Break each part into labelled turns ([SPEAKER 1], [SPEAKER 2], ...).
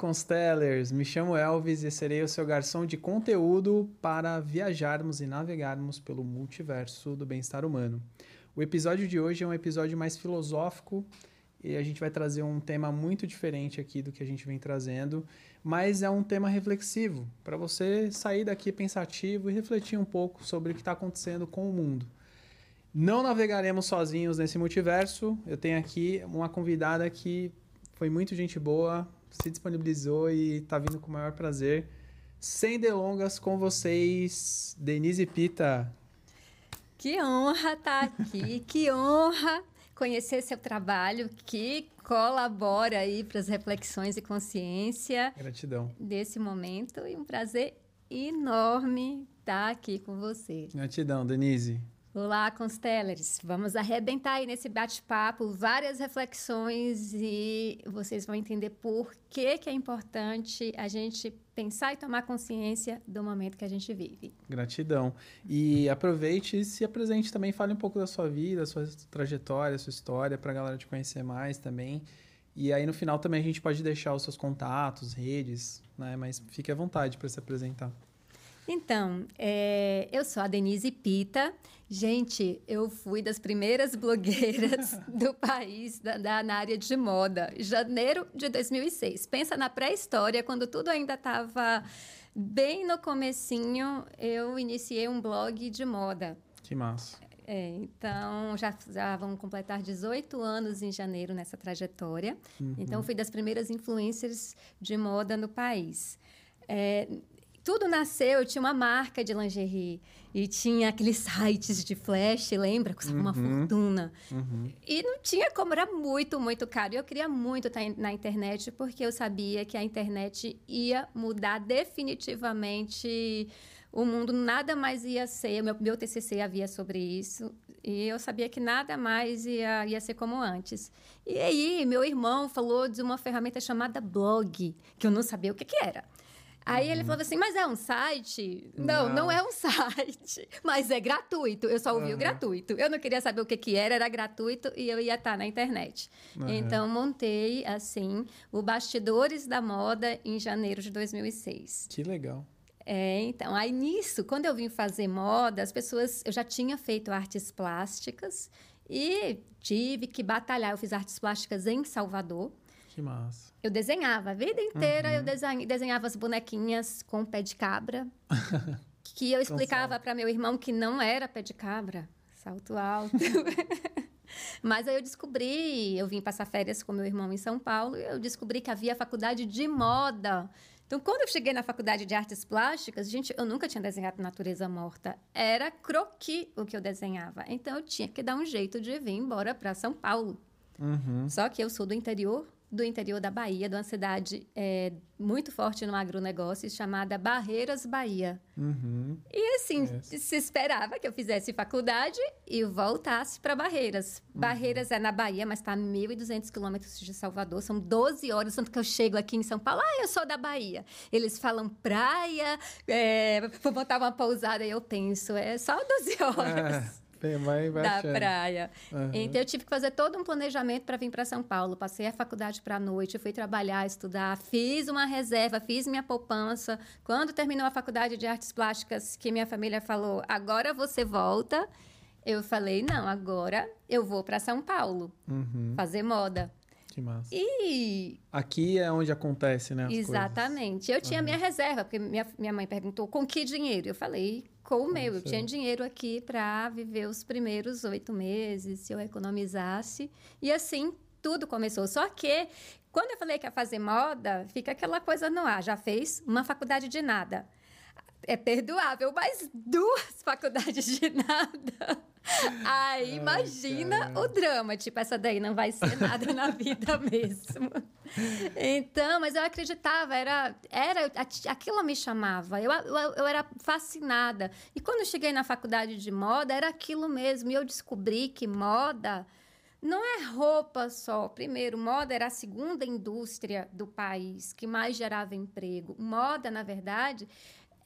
[SPEAKER 1] Constellers! Me chamo Elvis e serei o seu garçom de conteúdo para viajarmos e navegarmos pelo multiverso do bem-estar humano. O episódio de hoje é um episódio mais filosófico e a gente vai trazer um tema muito diferente aqui do que a gente vem trazendo, mas é um tema reflexivo para você sair daqui pensativo e refletir um pouco sobre o que está acontecendo com o mundo. Não navegaremos sozinhos nesse multiverso. Eu tenho aqui uma convidada que foi muito gente boa, se disponibilizou e está vindo com o maior prazer. Sem delongas com vocês, Denise Pita.
[SPEAKER 2] Que honra estar tá aqui, que honra conhecer seu trabalho que colabora aí para as reflexões e consciência.
[SPEAKER 1] Gratidão.
[SPEAKER 2] Desse momento e um prazer enorme estar tá aqui com você.
[SPEAKER 1] Gratidão, Denise.
[SPEAKER 2] Olá, Constellers! Vamos arrebentar aí nesse bate-papo, várias reflexões e vocês vão entender por que, que é importante a gente pensar e tomar consciência do momento que a gente vive.
[SPEAKER 1] Gratidão. E aproveite e se apresente também, fale um pouco da sua vida, sua trajetória, sua história, para a galera te conhecer mais também. E aí no final também a gente pode deixar os seus contatos, redes, né? Mas fique à vontade para se apresentar.
[SPEAKER 2] Então, é, eu sou a Denise Pita. Gente, eu fui das primeiras blogueiras do país da, da, na área de moda, janeiro de 2006. Pensa na pré-história, quando tudo ainda estava bem no comecinho, eu iniciei um blog de moda.
[SPEAKER 1] Que massa.
[SPEAKER 2] É, então, já, já vão completar 18 anos em janeiro nessa trajetória. Uhum. Então, fui das primeiras influencers de moda no país. É, tudo nasceu, eu tinha uma marca de lingerie e tinha aqueles sites de flash, lembra? Custava uhum, uma fortuna. Uhum. E não tinha como, era muito, muito caro. E eu queria muito estar na internet porque eu sabia que a internet ia mudar definitivamente o mundo, nada mais ia ser. Meu, meu TCC havia sobre isso e eu sabia que nada mais ia, ia ser como antes. E aí, meu irmão falou de uma ferramenta chamada blog, que eu não sabia o que, que era. Aí uhum. ele falou assim: Mas é um site? Não, não, não, é um site. Mas é gratuito. Eu só ouvi uhum. o gratuito. Eu não queria saber o que, que era, era gratuito e eu ia estar na internet. Uhum. Então montei, assim, o Bastidores da Moda em janeiro de 2006.
[SPEAKER 1] Que legal.
[SPEAKER 2] É, então, aí nisso, quando eu vim fazer moda, as pessoas. Eu já tinha feito artes plásticas e tive que batalhar. Eu fiz artes plásticas em Salvador.
[SPEAKER 1] Que massa.
[SPEAKER 2] Eu desenhava a vida inteira, uhum. eu desenhava as bonequinhas com pé de cabra. que eu explicava para meu irmão que não era pé de cabra, salto alto. Mas aí eu descobri, eu vim passar férias com meu irmão em São Paulo, e eu descobri que havia faculdade de moda. Então, quando eu cheguei na faculdade de artes plásticas, gente, eu nunca tinha desenhado natureza morta. Era croqui o que eu desenhava. Então, eu tinha que dar um jeito de vir embora para São Paulo. Uhum. Só que eu sou do interior do interior da Bahia, de uma cidade é, muito forte no agronegócio, chamada Barreiras, Bahia. Uhum. E assim, é. se esperava que eu fizesse faculdade e voltasse para Barreiras. Uhum. Barreiras é na Bahia, mas está a 1.200 quilômetros de Salvador, são 12 horas, tanto que eu chego aqui em São Paulo, ah, eu sou da Bahia. Eles falam praia, é, vou botar uma pousada, e eu penso, é só 12 horas.
[SPEAKER 1] Tem, vai, vai
[SPEAKER 2] da achando. praia. Uhum. Então eu tive que fazer todo um planejamento para vir para São Paulo. Passei a faculdade para a noite, fui trabalhar, estudar, fiz uma reserva, fiz minha poupança. Quando terminou a faculdade de artes plásticas, que minha família falou: "Agora você volta". Eu falei: "Não, agora eu vou para São Paulo uhum. fazer moda".
[SPEAKER 1] Que massa.
[SPEAKER 2] E.
[SPEAKER 1] Aqui é onde acontece, né?
[SPEAKER 2] Exatamente. Coisas. Eu tinha uhum. minha reserva, porque minha, minha mãe perguntou com que dinheiro? Eu falei, com o meu. Eu tinha dinheiro aqui para viver os primeiros oito meses, se eu economizasse. E assim tudo começou. Só que, quando eu falei que ia fazer moda, fica aquela coisa no ar. Já fez uma faculdade de nada. É perdoável, mas duas faculdades de nada. Aí imagina o drama, tipo, essa daí não vai ser nada na vida mesmo. Então, mas eu acreditava, era, era aquilo me chamava, eu, eu, eu era fascinada. E quando cheguei na faculdade de moda, era aquilo mesmo, e eu descobri que moda não é roupa só. Primeiro, moda era a segunda indústria do país que mais gerava emprego. Moda, na verdade,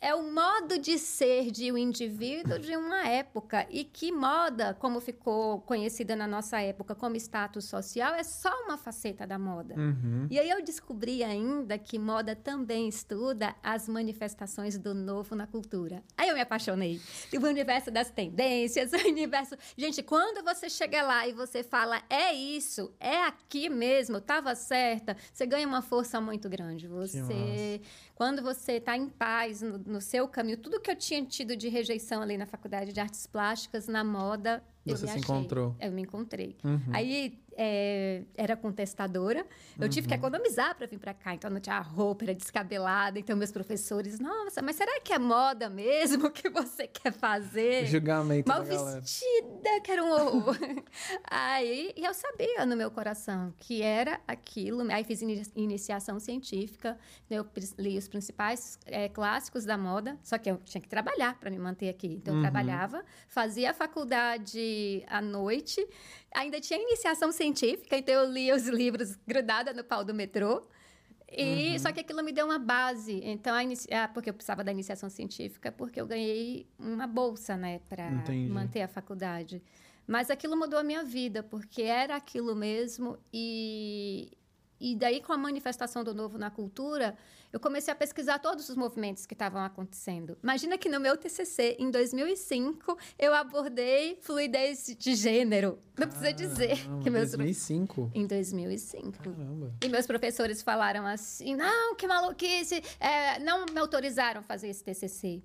[SPEAKER 2] é o modo de ser de um indivíduo de uma época. E que moda, como ficou conhecida na nossa época como status social, é só uma faceta da moda.
[SPEAKER 1] Uhum.
[SPEAKER 2] E aí eu descobri ainda que moda também estuda as manifestações do novo na cultura. Aí eu me apaixonei. O universo das tendências, o universo. Gente, quando você chega lá e você fala, é isso, é aqui mesmo, estava certa, você ganha uma força muito grande. Você. Quando você está em paz no, no seu caminho, tudo que eu tinha tido de rejeição ali na faculdade de artes plásticas, na moda, eu
[SPEAKER 1] Você
[SPEAKER 2] me
[SPEAKER 1] se
[SPEAKER 2] achei.
[SPEAKER 1] encontrou.
[SPEAKER 2] Eu me encontrei.
[SPEAKER 1] Uhum.
[SPEAKER 2] Aí é, era contestadora. Eu tive
[SPEAKER 1] Uhum.
[SPEAKER 2] que economizar para vir para cá. Então não tinha roupa, era descabelada. Então meus professores, nossa, mas será que é moda mesmo que você quer fazer?
[SPEAKER 1] Julgamento
[SPEAKER 2] Mal vestida, que era um horror. Aí e eu sabia no meu coração que era aquilo. Aí fiz ini- iniciação científica, eu pres- li os principais eh, clássicos da moda, só que eu tinha que trabalhar para me manter aqui. Então eu
[SPEAKER 1] Uhum.
[SPEAKER 2] trabalhava, fazia a faculdade à noite, ainda tinha iniciação científica, então eu lia os livros grudada no pau do metrô. E
[SPEAKER 1] Uhum.
[SPEAKER 2] só que aquilo me deu uma base. Então, a inici... ah, porque eu precisava da iniciação científica, porque eu ganhei uma bolsa, né, para manter a faculdade. Mas aquilo mudou a minha vida, porque era aquilo mesmo e e daí com a manifestação do novo na cultura, eu comecei a pesquisar todos os movimentos que estavam acontecendo. Imagina que no meu TCC em 2005 eu abordei fluidez de gênero. Não precisa dizer que meus
[SPEAKER 1] 2005.
[SPEAKER 2] em 2005.
[SPEAKER 1] Caramba.
[SPEAKER 2] E meus professores falaram assim: não, que maluquice, é, não me autorizaram a fazer esse TCC.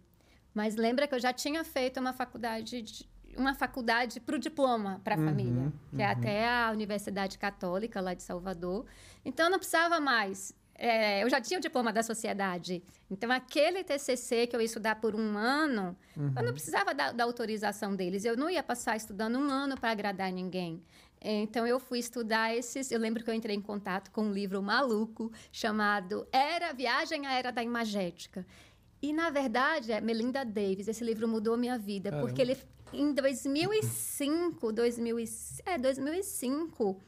[SPEAKER 2] Mas lembra que eu já tinha feito uma faculdade, de- uma faculdade para o diploma para a
[SPEAKER 1] Uhum,
[SPEAKER 2] família, que é até a Universidade Católica lá de Salvador. Então eu não precisava mais. é, eu já tinha o diploma da sociedade. Então, aquele TCC que eu ia estudar por um ano, eu não precisava da, da autorização deles. Eu não ia passar estudando um ano para agradar ninguém. Então, eu fui estudar esses. Eu lembro que eu entrei em contato com um livro maluco chamado Era Viagem à Era da Imagética. E, na verdade, é Melinda Davis. Esse livro mudou minha vida,
[SPEAKER 1] Caramba.
[SPEAKER 2] porque ele, em 2005, 2000, e- é, 2005,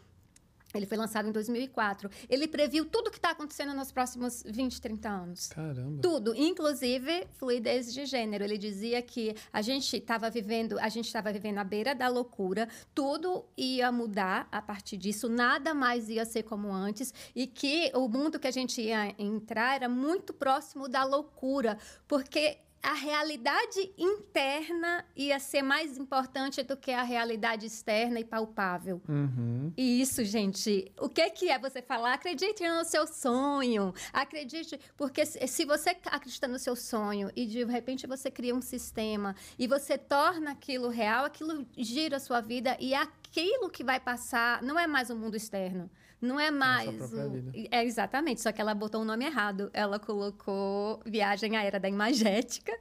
[SPEAKER 2] ele foi lançado em 2004. Ele previu tudo o que está acontecendo nos próximos 20, 30 anos.
[SPEAKER 1] Caramba.
[SPEAKER 2] Tudo, inclusive fluidez de gênero. Ele dizia que a gente estava vivendo, a gente estava vivendo à beira da loucura, tudo ia mudar a partir disso, nada mais ia ser como antes e que o mundo que a gente ia entrar era muito próximo da loucura, porque a realidade interna ia ser mais importante do que a realidade externa e palpável.
[SPEAKER 1] Uhum.
[SPEAKER 2] E isso, gente, o que, que é você falar? Acredite no seu sonho. Acredite, porque se se você acredita no seu sonho e de repente você cria um sistema e você torna aquilo real, aquilo gira a sua vida e aquilo que vai passar não é mais o mundo externo. Não é mais. o-. É exatamente, só que ela botou o nome errado. Ela colocou Viagem à Era da Imagética.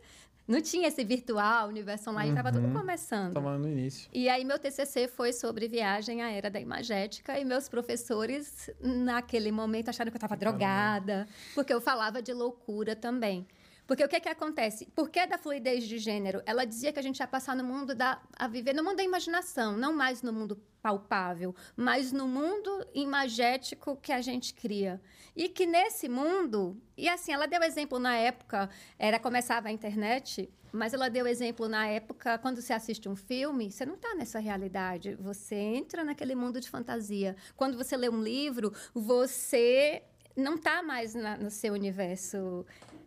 [SPEAKER 2] Não tinha esse virtual, universo online, estava tudo
[SPEAKER 1] Uhum.
[SPEAKER 2] começando.
[SPEAKER 1] Tava no início.
[SPEAKER 2] E aí meu TCC foi sobre viagem à era da imagética e meus professores naquele momento acharam que eu estava drogada, porque eu falava de loucura também. Porque o que que acontece? Por que da fluidez de gênero? Ela dizia que a gente ia passar no mundo da a viver no mundo da imaginação, não mais no mundo palpável, mas no mundo imagético que a gente cria. E que nesse mundo, e assim, ela deu exemplo na época, era começava a internet, mas ela deu exemplo na época, quando você assiste um filme, você não está nessa realidade, você entra naquele mundo de fantasia. Quando você lê um livro, você não está mais na- no seu universo.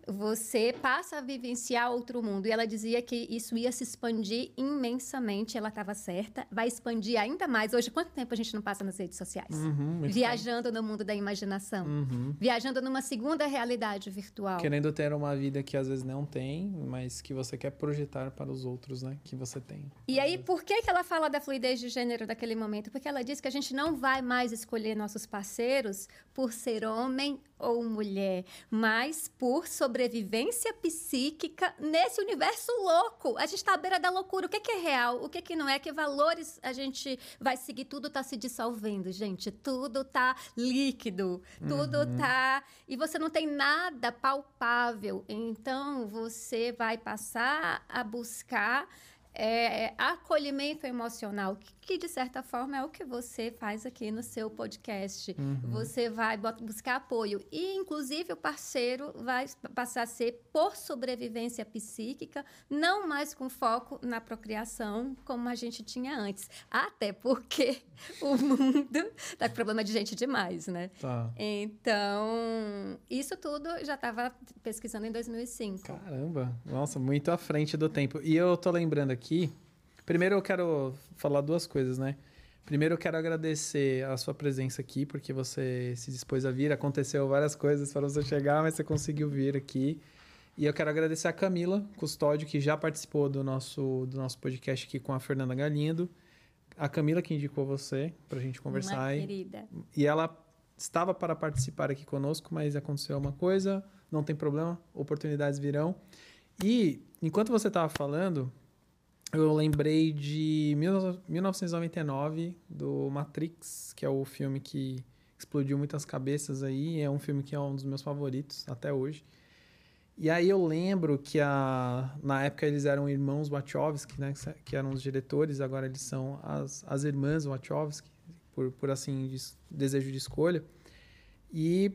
[SPEAKER 2] Você passa a vivenciar outro mundo. E ela dizia que isso ia se expandir imensamente. Ela estava certa. Vai expandir ainda mais. Hoje, quanto tempo a gente não passa nas redes sociais?
[SPEAKER 1] Uhum.
[SPEAKER 2] Viajando no mundo da imaginação.
[SPEAKER 1] Uhum.
[SPEAKER 2] Viajando numa segunda realidade virtual.
[SPEAKER 1] Querendo ter uma vida que às vezes não tem, mas que você quer projetar para os outros, né? Que você tem.
[SPEAKER 2] E aí, por que, que ela fala da fluidez de gênero daquele momento? Porque ela diz que a gente não vai mais escolher nossos parceiros por ser homem ou mulher, mas por sobrevivência psíquica nesse universo louco. A gente está à beira da loucura. O que, que é real? O que, que não é? Que valores a gente vai seguir? Tudo está se dissolvendo, gente. Tudo está líquido. Tudo está. E você não tem nada palpável. Então, você vai passar a buscar é, acolhimento emocional. Que de certa forma é o que você faz aqui no seu podcast. Uhum. Você vai buscar apoio e, inclusive, o parceiro vai passar a ser por sobrevivência psíquica, não mais com foco na procriação como a gente tinha antes. Até porque o mundo está com problema de gente demais, né?
[SPEAKER 1] Tá.
[SPEAKER 2] Então, isso tudo já estava pesquisando em 2005.
[SPEAKER 1] Caramba, nossa, muito à frente do tempo. E eu tô lembrando aqui Primeiro eu quero falar duas coisas, né? Primeiro eu quero agradecer a sua presença aqui, porque você se dispôs a vir. Aconteceu várias coisas para você chegar, mas você conseguiu vir aqui. E eu quero agradecer a Camila Custódio, que já participou do nosso, do nosso podcast aqui com a Fernanda Galindo. A Camila que indicou você para a gente conversar.
[SPEAKER 2] Uma querida.
[SPEAKER 1] E ela estava para participar aqui conosco, mas aconteceu uma coisa, não tem problema, oportunidades virão. E enquanto você estava falando, eu lembrei de 1999, do Matrix, que é o filme que explodiu muitas cabeças aí. É um filme que é um dos meus favoritos até hoje. E aí eu lembro que a, na época eles eram irmãos Wachowski, né? Que eram os diretores, agora eles são as, as irmãs Wachowski, por, por assim, de, desejo de escolha. E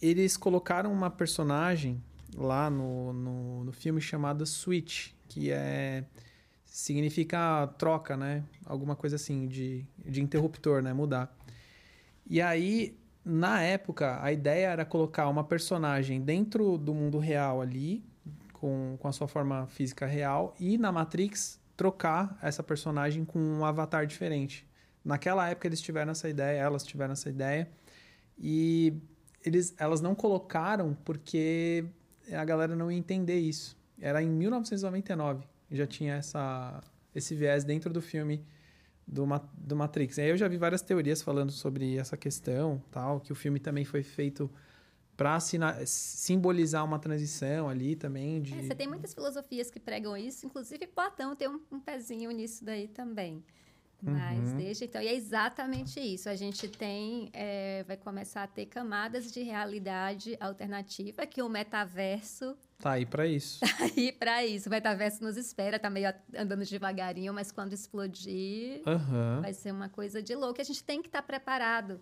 [SPEAKER 1] eles colocaram uma personagem lá no, no, no filme chamada Switch, que é significa troca, né? Alguma coisa assim de, de interruptor, né? Mudar. E aí, na época, a ideia era colocar uma personagem dentro do mundo real ali, com, com a sua forma física real, e na Matrix trocar essa personagem com um avatar diferente. Naquela época eles tiveram essa ideia, elas tiveram essa ideia, e eles, elas não colocaram porque a galera não ia entender isso. Era em 1999 já tinha essa, esse viés dentro do filme do, do Matrix. Aí eu já vi várias teorias falando sobre essa questão, tal, que o filme também foi feito para simbolizar uma transição ali também. De...
[SPEAKER 2] É, você tem muitas filosofias que pregam isso, inclusive Platão tem um, um pezinho nisso daí também. Mas uhum. desde então, e é exatamente isso. A gente tem, é, vai começar a ter camadas de realidade alternativa que o metaverso
[SPEAKER 1] Tá aí para isso.
[SPEAKER 2] Tá aí para isso. O metaverso nos espera, tá meio andando devagarinho, mas quando explodir,
[SPEAKER 1] uhum.
[SPEAKER 2] vai ser uma coisa de louco. A gente tem que estar tá preparado.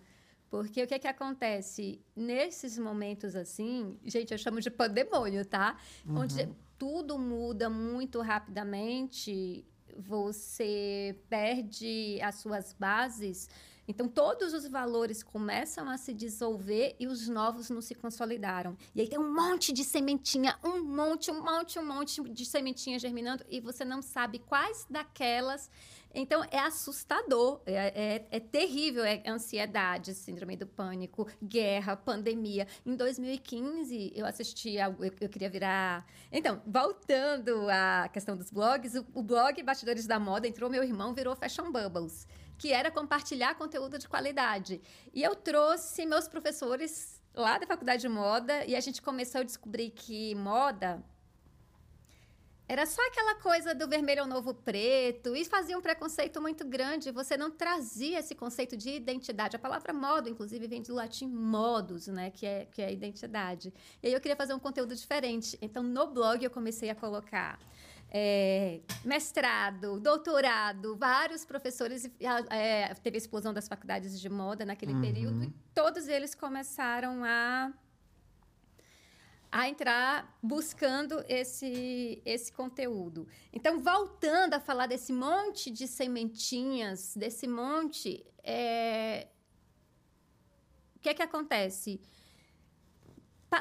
[SPEAKER 2] Porque o que, é que acontece? Nesses momentos assim, gente, eu chamo de pandemônio, tá? Uhum. Onde tudo muda muito rapidamente, você perde as suas bases então, todos os valores começam a se dissolver e os novos não se consolidaram. E aí tem um monte de sementinha, um monte, um monte, um monte de sementinha germinando e você não sabe quais daquelas. Então, é assustador, é, é, é terrível, é ansiedade, síndrome do pânico, guerra, pandemia. Em 2015, eu assisti, eu, eu queria virar... Então, voltando à questão dos blogs, o, o blog Bastidores da Moda entrou meu irmão, virou Fashion Bubbles que era compartilhar conteúdo de qualidade. E eu trouxe meus professores lá da faculdade de moda e a gente começou a descobrir que moda era só aquela coisa do vermelho ao novo preto e fazia um preconceito muito grande. Você não trazia esse conceito de identidade. A palavra modo, inclusive, vem do latim modus, né? Que é, que é identidade. E aí eu queria fazer um conteúdo diferente. Então, no blog, eu comecei a colocar é, mestrado, doutorado, vários professores. É, teve a explosão das faculdades de moda naquele uhum. período e todos eles começaram a a entrar buscando esse, esse conteúdo. Então, voltando a falar desse monte de sementinhas, desse monte, é... o que é que acontece?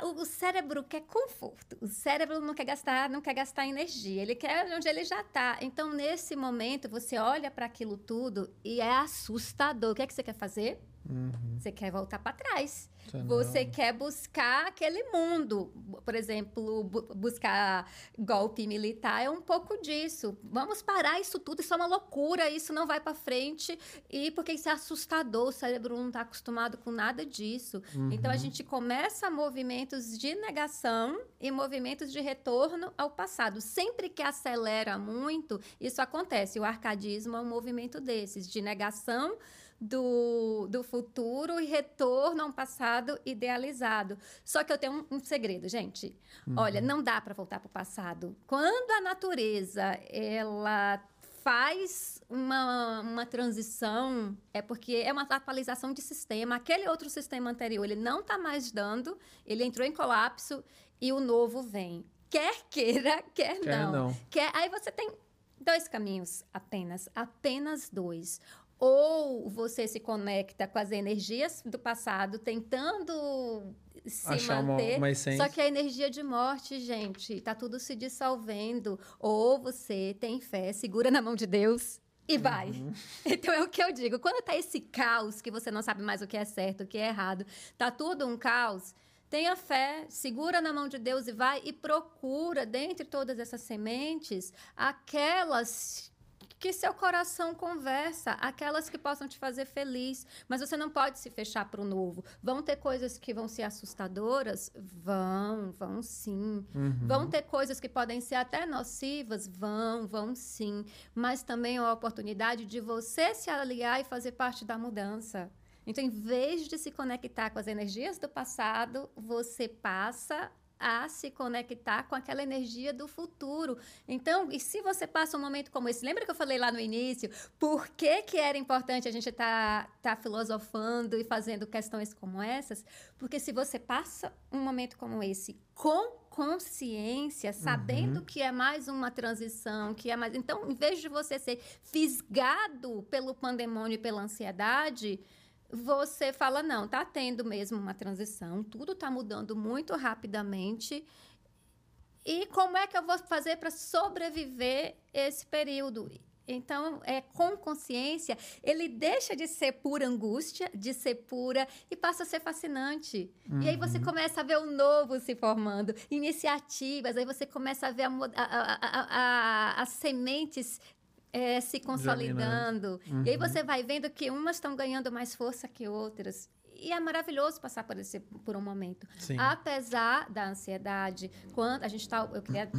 [SPEAKER 2] o cérebro quer conforto. O cérebro não quer gastar, não quer gastar energia. Ele quer onde ele já está. Então, nesse momento, você olha para aquilo tudo e é assustador. O que é que você quer fazer? Uhum. Você quer voltar para trás. Você quer buscar aquele mundo. Por exemplo, bu buscar golpe militar é um pouco disso. Vamos parar isso tudo, isso é uma loucura, isso não vai para frente. E porque isso é assustador, o cérebro não está acostumado com nada disso. Uhum. Então a gente começa movimentos de negação e movimentos de retorno ao passado. Sempre que acelera muito, isso acontece. O arcadismo é um movimento desses, de negação do, do futuro e retorno a um passado idealizado. Só que eu tenho um, um segredo, gente. Uhum. Olha, não dá para voltar para o passado. Quando a natureza ela faz uma, uma transição, é porque é uma atualização de sistema. Aquele outro sistema anterior, ele não está mais dando, ele entrou em colapso e o novo vem. Quer queira, quer,
[SPEAKER 1] Quer
[SPEAKER 2] não.
[SPEAKER 1] não.
[SPEAKER 2] Quer, aí você tem dois caminhos apenas, apenas dois. Ou você se conecta com as energias do passado, tentando se
[SPEAKER 1] Achar uma-
[SPEAKER 2] manter.
[SPEAKER 1] uma essência.
[SPEAKER 2] Só que a energia de morte, gente, tá tudo se dissolvendo. Ou você tem fé, segura na mão de Deus e vai.
[SPEAKER 1] Uhum.
[SPEAKER 2] Então é o que eu digo. Quando tá esse caos que você não sabe mais o que é certo, o que é errado, tá tudo um caos. Tenha fé, segura na mão de Deus e vai e procura, dentre todas essas sementes, aquelas que seu coração conversa, aquelas que possam te fazer feliz. Mas você não pode se fechar para o novo. Vão ter coisas que vão ser assustadoras? Vão, vão sim. Vão ter coisas que podem ser até nocivas? Vão, vão sim. Mas também é a oportunidade de você se aliar e fazer parte da mudança. Então, em vez de se conectar com as energias do passado, você passa a se conectar com aquela energia do futuro. Então, e se você passa um momento como esse, lembra que eu falei lá no início, por que, que era importante a gente estar tá, tá filosofando e fazendo questões como essas? Porque se você passa um momento como esse com consciência, sabendo que é mais uma transição, que é mais. Então, em vez de você ser fisgado pelo pandemônio e pela ansiedade, você fala, não, tá tendo mesmo uma transição, tudo tá mudando muito rapidamente. E como é que eu vou fazer para sobreviver esse período? Então, é com consciência, ele deixa de ser pura angústia, de ser pura, e passa a ser fascinante. E aí você começa a ver o novo se formando, iniciativas, aí você começa a ver as sementes é, se consolidando. E aí você vai vendo que umas estão ganhando mais força que outras. E é maravilhoso passar por, esse, por um momento.
[SPEAKER 1] Sim.
[SPEAKER 2] Apesar da ansiedade, quando a gente tá. Eu queria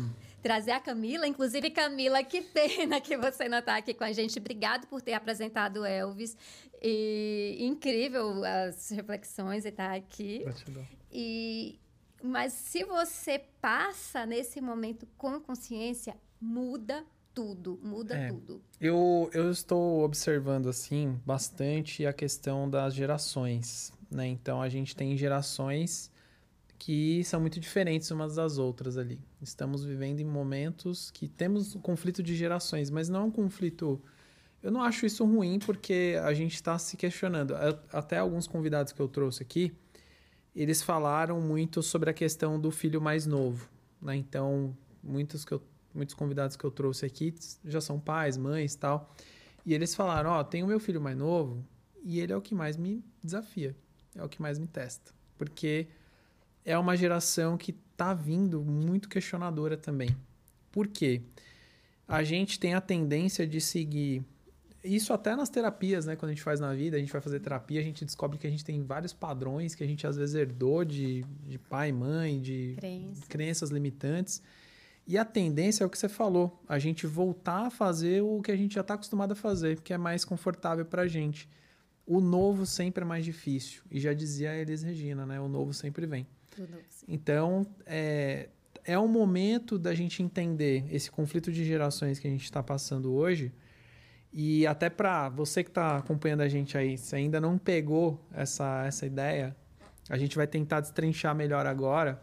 [SPEAKER 2] trazer a Camila, inclusive, Camila, que pena que você não está aqui com a gente. Obrigado por ter apresentado o Elvis. E incrível as reflexões e estar aqui.
[SPEAKER 1] Gratidão.
[SPEAKER 2] E, mas se você passa nesse momento com consciência, muda tudo, muda
[SPEAKER 1] É.
[SPEAKER 2] tudo.
[SPEAKER 1] Eu, eu estou observando, assim, bastante a questão das gerações, né? Então, a gente tem gerações que são muito diferentes umas das outras ali. Estamos vivendo em momentos que temos um conflito de gerações, mas não é um conflito... Eu não acho isso ruim, porque a gente está se questionando. Até alguns convidados que eu trouxe aqui, eles falaram muito sobre a questão do filho mais novo, né? Então, muitos que eu muitos convidados que eu trouxe aqui já são pais, mães e tal. E eles falaram: Ó, tem o meu filho mais novo e ele é o que mais me desafia, é o que mais me testa. Porque é uma geração que tá vindo muito questionadora também. Por quê? A gente tem a tendência de seguir. Isso até nas terapias, né? Quando a gente faz na vida, a gente vai fazer terapia, a gente descobre que a gente tem vários padrões que a gente às vezes herdou de, de pai, mãe, de
[SPEAKER 2] Crença.
[SPEAKER 1] crenças limitantes. E a tendência é o que você falou, a gente voltar a fazer o que a gente já está acostumado a fazer, que é mais confortável para a gente. O novo sempre é mais difícil. E já dizia a Elis Regina, né? O novo sempre vem. Então, é, é um momento da gente entender esse conflito de gerações que a gente está passando hoje. E até para você que está acompanhando a gente aí, se ainda não pegou essa, essa ideia, a gente vai tentar destrinchar melhor agora.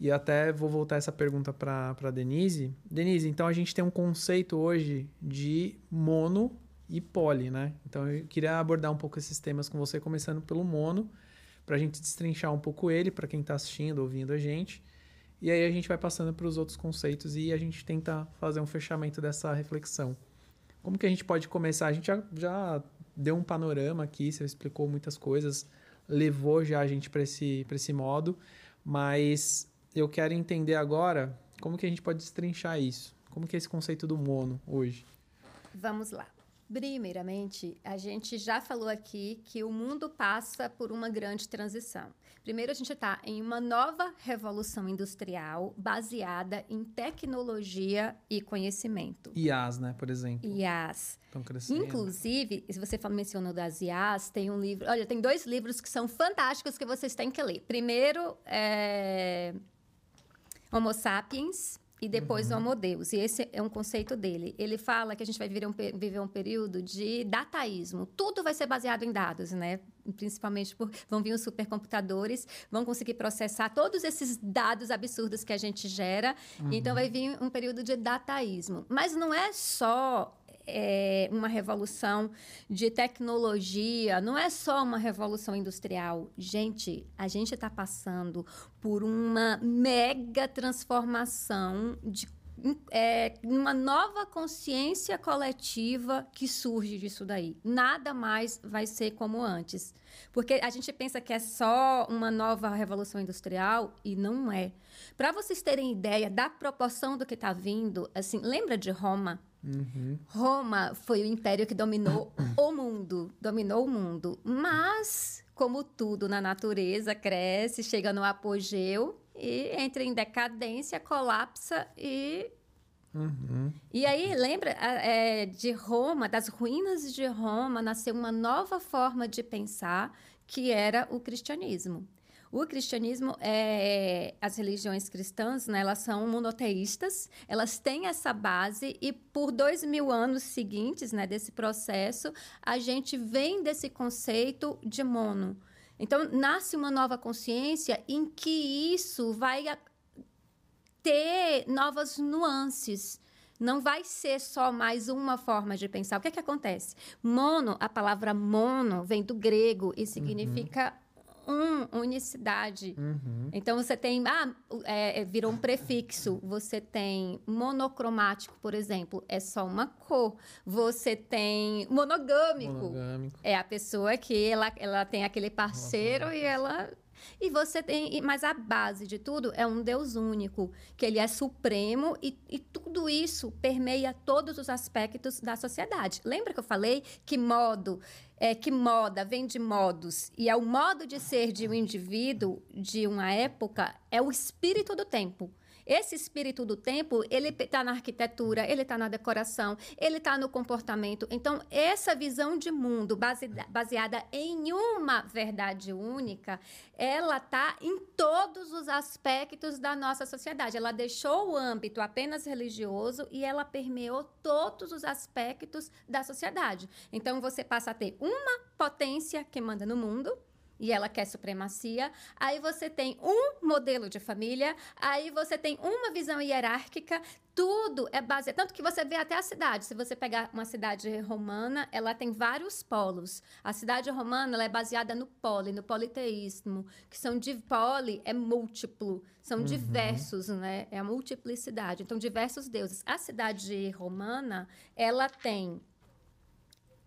[SPEAKER 1] E até vou voltar essa pergunta para Denise. Denise, então a gente tem um conceito hoje de mono e poli, né? Então eu queria abordar um pouco esses temas com você, começando pelo mono, para a gente destrinchar um pouco ele, para quem está assistindo, ouvindo a gente. E aí a gente vai passando para os outros conceitos e a gente tenta fazer um fechamento dessa reflexão. Como que a gente pode começar? A gente já, já deu um panorama aqui, você explicou muitas coisas, levou já a gente para esse, esse modo, mas eu quero entender agora como que a gente pode destrinchar isso. Como que é esse conceito do mono hoje?
[SPEAKER 2] Vamos lá. Primeiramente, a gente já falou aqui que o mundo passa por uma grande transição. Primeiro, a gente está em uma nova revolução industrial baseada em tecnologia e conhecimento.
[SPEAKER 1] IAs, né, por exemplo,
[SPEAKER 2] IAs.
[SPEAKER 1] estão crescendo.
[SPEAKER 2] Inclusive, se você mencionou das IAs, tem um livro. Olha, tem dois livros que são fantásticos que vocês têm que ler. Primeiro é Homo Sapiens e depois uhum. o Homo Deus. E esse é um conceito dele. Ele fala que a gente vai viver um, viver um período de dataísmo. Tudo vai ser baseado em dados, né? Principalmente por vão vir os supercomputadores, vão conseguir processar todos esses dados absurdos que a gente gera. Uhum. Então vai vir um período de dataísmo. Mas não é só é, uma revolução de tecnologia, não é só uma revolução industrial. Gente, a gente está passando por uma mega transformação de é, uma nova consciência coletiva que surge disso daí. Nada mais vai ser como antes. Porque a gente pensa que é só uma nova revolução industrial e não é. Para vocês terem ideia da proporção do que está vindo, assim, lembra de Roma? Uhum. Roma foi o império que dominou o mundo, dominou o mundo. Mas, como tudo na natureza, cresce, chega no apogeu e entra em decadência, colapsa e Uhum. E aí, lembra é, de Roma, das ruínas de Roma, nasceu uma nova forma de pensar que era o cristianismo. O cristianismo, é, as religiões cristãs, né, elas são monoteístas, elas têm essa base e por dois mil anos seguintes né, desse processo, a gente vem desse conceito de mono. Então, nasce uma nova consciência em que isso vai ter novas nuances. Não vai ser só mais uma forma de pensar. O que é que acontece? Mono, a palavra mono vem do grego e significa uhum um, unicidade. Uhum. Então você tem. Ah, é, é, virou um prefixo. Você tem monocromático, por exemplo, é só uma cor. Você tem monogâmico. monogâmico. É a pessoa que ela, ela tem aquele parceiro e ela e você tem, mas a base de tudo é um Deus único, que ele é supremo e, e tudo isso permeia todos os aspectos da sociedade. Lembra que eu falei que modo, é, que moda vem de modos e é o modo de ser de um indivíduo de uma época é o espírito do tempo. Esse espírito do tempo, ele está na arquitetura, ele está na decoração, ele está no comportamento. Então, essa visão de mundo baseada em uma verdade única, ela está em todos os aspectos da nossa sociedade. Ela deixou o âmbito apenas religioso e ela permeou todos os aspectos da sociedade. Então, você passa a ter uma potência que manda no mundo, e ela quer supremacia. Aí você tem um modelo de família, aí você tem uma visão hierárquica. Tudo é baseado. Tanto que você vê até a cidade. Se você pegar uma cidade romana, ela tem vários polos. A cidade romana é baseada no poli, no politeísmo, que são de poli é múltiplo, são uhum. diversos, né? É a multiplicidade. Então, diversos deuses. A cidade romana, ela tem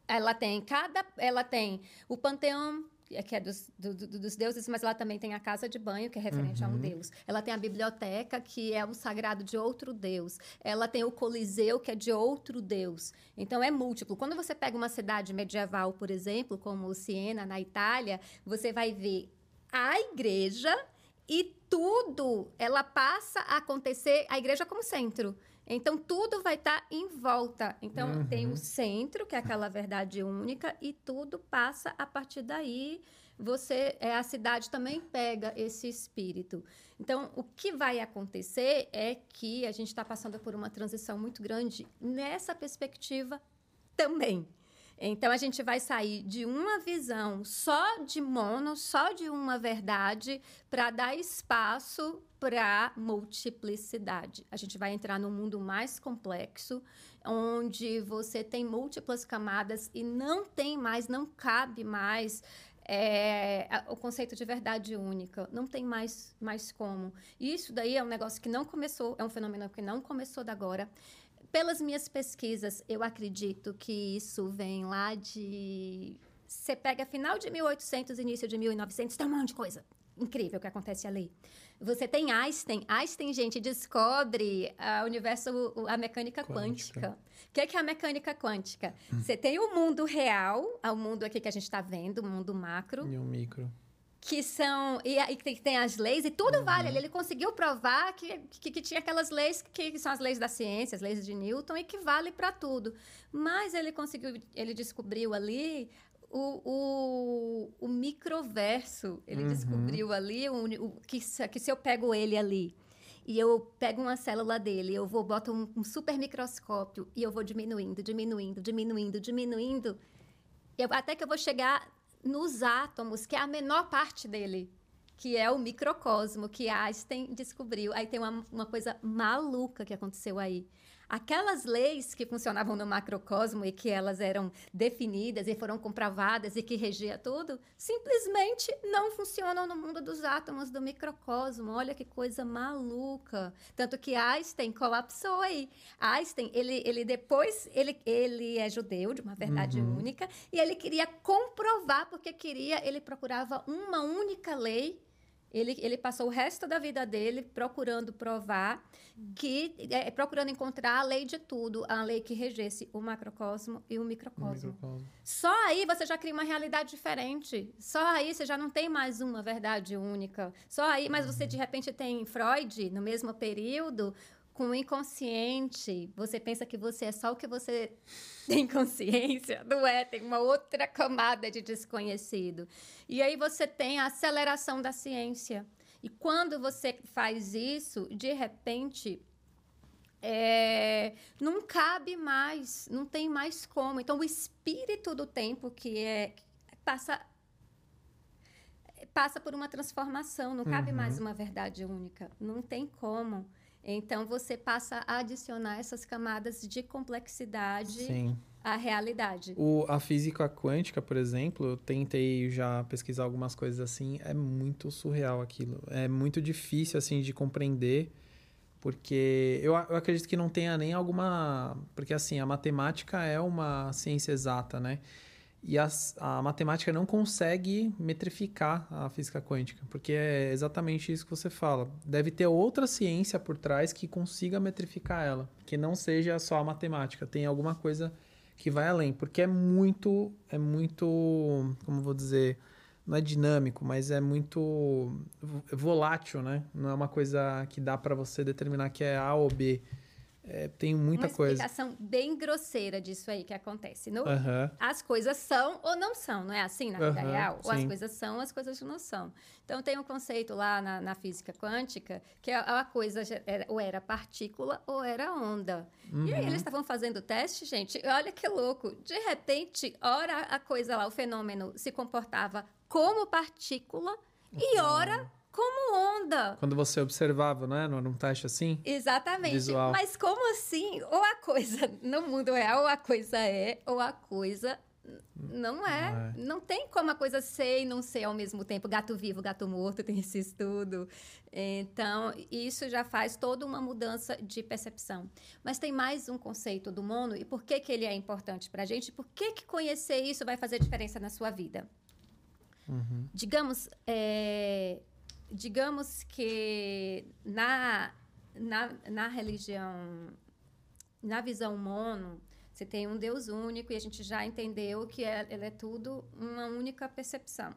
[SPEAKER 2] ela tem cada ela tem o panteão que é dos, do, dos deuses, mas ela também tem a casa de banho, que é referente uhum. a um uhum. deus. Ela tem a biblioteca, que é o sagrado de outro deus. Ela tem o coliseu, que é de outro deus. Então, é múltiplo. Quando você pega uma cidade medieval, por exemplo, como Siena, na Itália, você vai ver a igreja e tudo, ela passa a acontecer, a igreja como centro. Então, tudo vai estar tá em volta. Então, uhum. tem o centro, que é aquela verdade única, e tudo passa a partir daí. Você, é, a cidade também pega esse espírito. Então, o que vai acontecer é que a gente está passando por uma transição muito grande nessa perspectiva também. Então a gente vai sair de uma visão só de mono, só de uma verdade, para dar espaço para multiplicidade. A gente vai entrar num mundo mais complexo, onde você tem múltiplas camadas e não tem mais, não cabe mais é, o conceito de verdade única. Não tem mais, mais como. Isso daí é um negócio que não começou, é um fenômeno que não começou da agora pelas minhas pesquisas, eu acredito que isso vem lá de. Você pega final de 1800, início de 1900, tem um monte de coisa incrível que acontece ali. Você tem Einstein. Einstein, gente, descobre a universo, a mecânica quântica. quântica. O que é, que é a mecânica quântica? Hum. Você tem o mundo real, o mundo aqui que a gente está vendo, o mundo macro.
[SPEAKER 1] E o micro
[SPEAKER 2] que são e, e tem, tem as leis e tudo uhum. vale. Ele conseguiu provar que, que, que, tinha aquelas leis que, que são as leis da ciência, as leis de Newton e que vale para tudo. Mas ele conseguiu, ele descobriu ali o, o, o microverso. Ele uhum. descobriu ali o, o, que, que se eu pego ele ali e eu pego uma célula dele, eu vou boto um, um super microscópio e eu vou diminuindo, diminuindo, diminuindo, diminuindo, eu, até que eu vou chegar nos átomos, que é a menor parte dele, que é o microcosmo que Einstein descobriu. Aí tem uma, uma coisa maluca que aconteceu aí. Aquelas leis que funcionavam no macrocosmo e que elas eram definidas e foram comprovadas e que regia tudo, simplesmente não funcionam no mundo dos átomos do microcosmo. Olha que coisa maluca. Tanto que Einstein colapsou aí. Einstein, ele, ele depois, ele, ele é judeu, de uma verdade uhum. única, e ele queria comprovar, porque queria, ele procurava uma única lei ele, ele passou o resto da vida dele procurando provar que, é, procurando encontrar a lei de tudo, a lei que regesse o macrocosmo e o microcosmo. o microcosmo. Só aí você já cria uma realidade diferente. Só aí você já não tem mais uma verdade única. Só aí, mas você de repente tem Freud no mesmo período com o inconsciente, você pensa que você é só o que você tem consciência, não é? Tem uma outra camada de desconhecido. E aí você tem a aceleração da ciência. E quando você faz isso, de repente, é, não cabe mais, não tem mais como. Então, o espírito do tempo que é passa passa por uma transformação, não cabe uhum. mais uma verdade única, não tem como. Então, você passa a adicionar essas camadas de complexidade Sim. à realidade.
[SPEAKER 1] O, a física quântica, por exemplo, eu tentei já pesquisar algumas coisas assim, é muito surreal aquilo. É muito difícil, assim, de compreender, porque eu, eu acredito que não tenha nem alguma... Porque, assim, a matemática é uma ciência exata, né? E a matemática não consegue metrificar a física quântica, porque é exatamente isso que você fala. Deve ter outra ciência por trás que consiga metrificar ela, que não seja só a matemática, tem alguma coisa que vai além, porque é muito, é muito, como vou dizer, não é dinâmico, mas é muito volátil, né? Não é uma coisa que dá para você determinar que é A ou B é, tem muita coisa.
[SPEAKER 2] Uma explicação bem grosseira disso aí que acontece. No, As coisas são ou não são, não é assim na vida real? Sim. Ou as coisas são, as coisas não são. Então, tem um conceito lá na, na física quântica que a, a coisa era, ou era partícula ou era onda. Uhum. E aí, eles estavam fazendo teste, gente, olha que louco. De repente, ora a coisa lá, o fenômeno se comportava como partícula uhum. e ora como onda.
[SPEAKER 1] Quando você observava, né? Num teste assim?
[SPEAKER 2] Exatamente. Visual. Mas como assim? Ou a coisa no mundo real, ou a coisa é, ou a coisa não é. não é. Não tem como a coisa ser e não ser ao mesmo tempo. Gato vivo, gato morto, tem esse estudo. Então, isso já faz toda uma mudança de percepção. Mas tem mais um conceito do mono e por que, que ele é importante para a gente? Por que, que conhecer isso vai fazer diferença na sua vida? Uhum. Digamos, é, digamos que na, na, na religião, na visão mono, você tem um Deus único e a gente já entendeu que é, ele é tudo uma única percepção.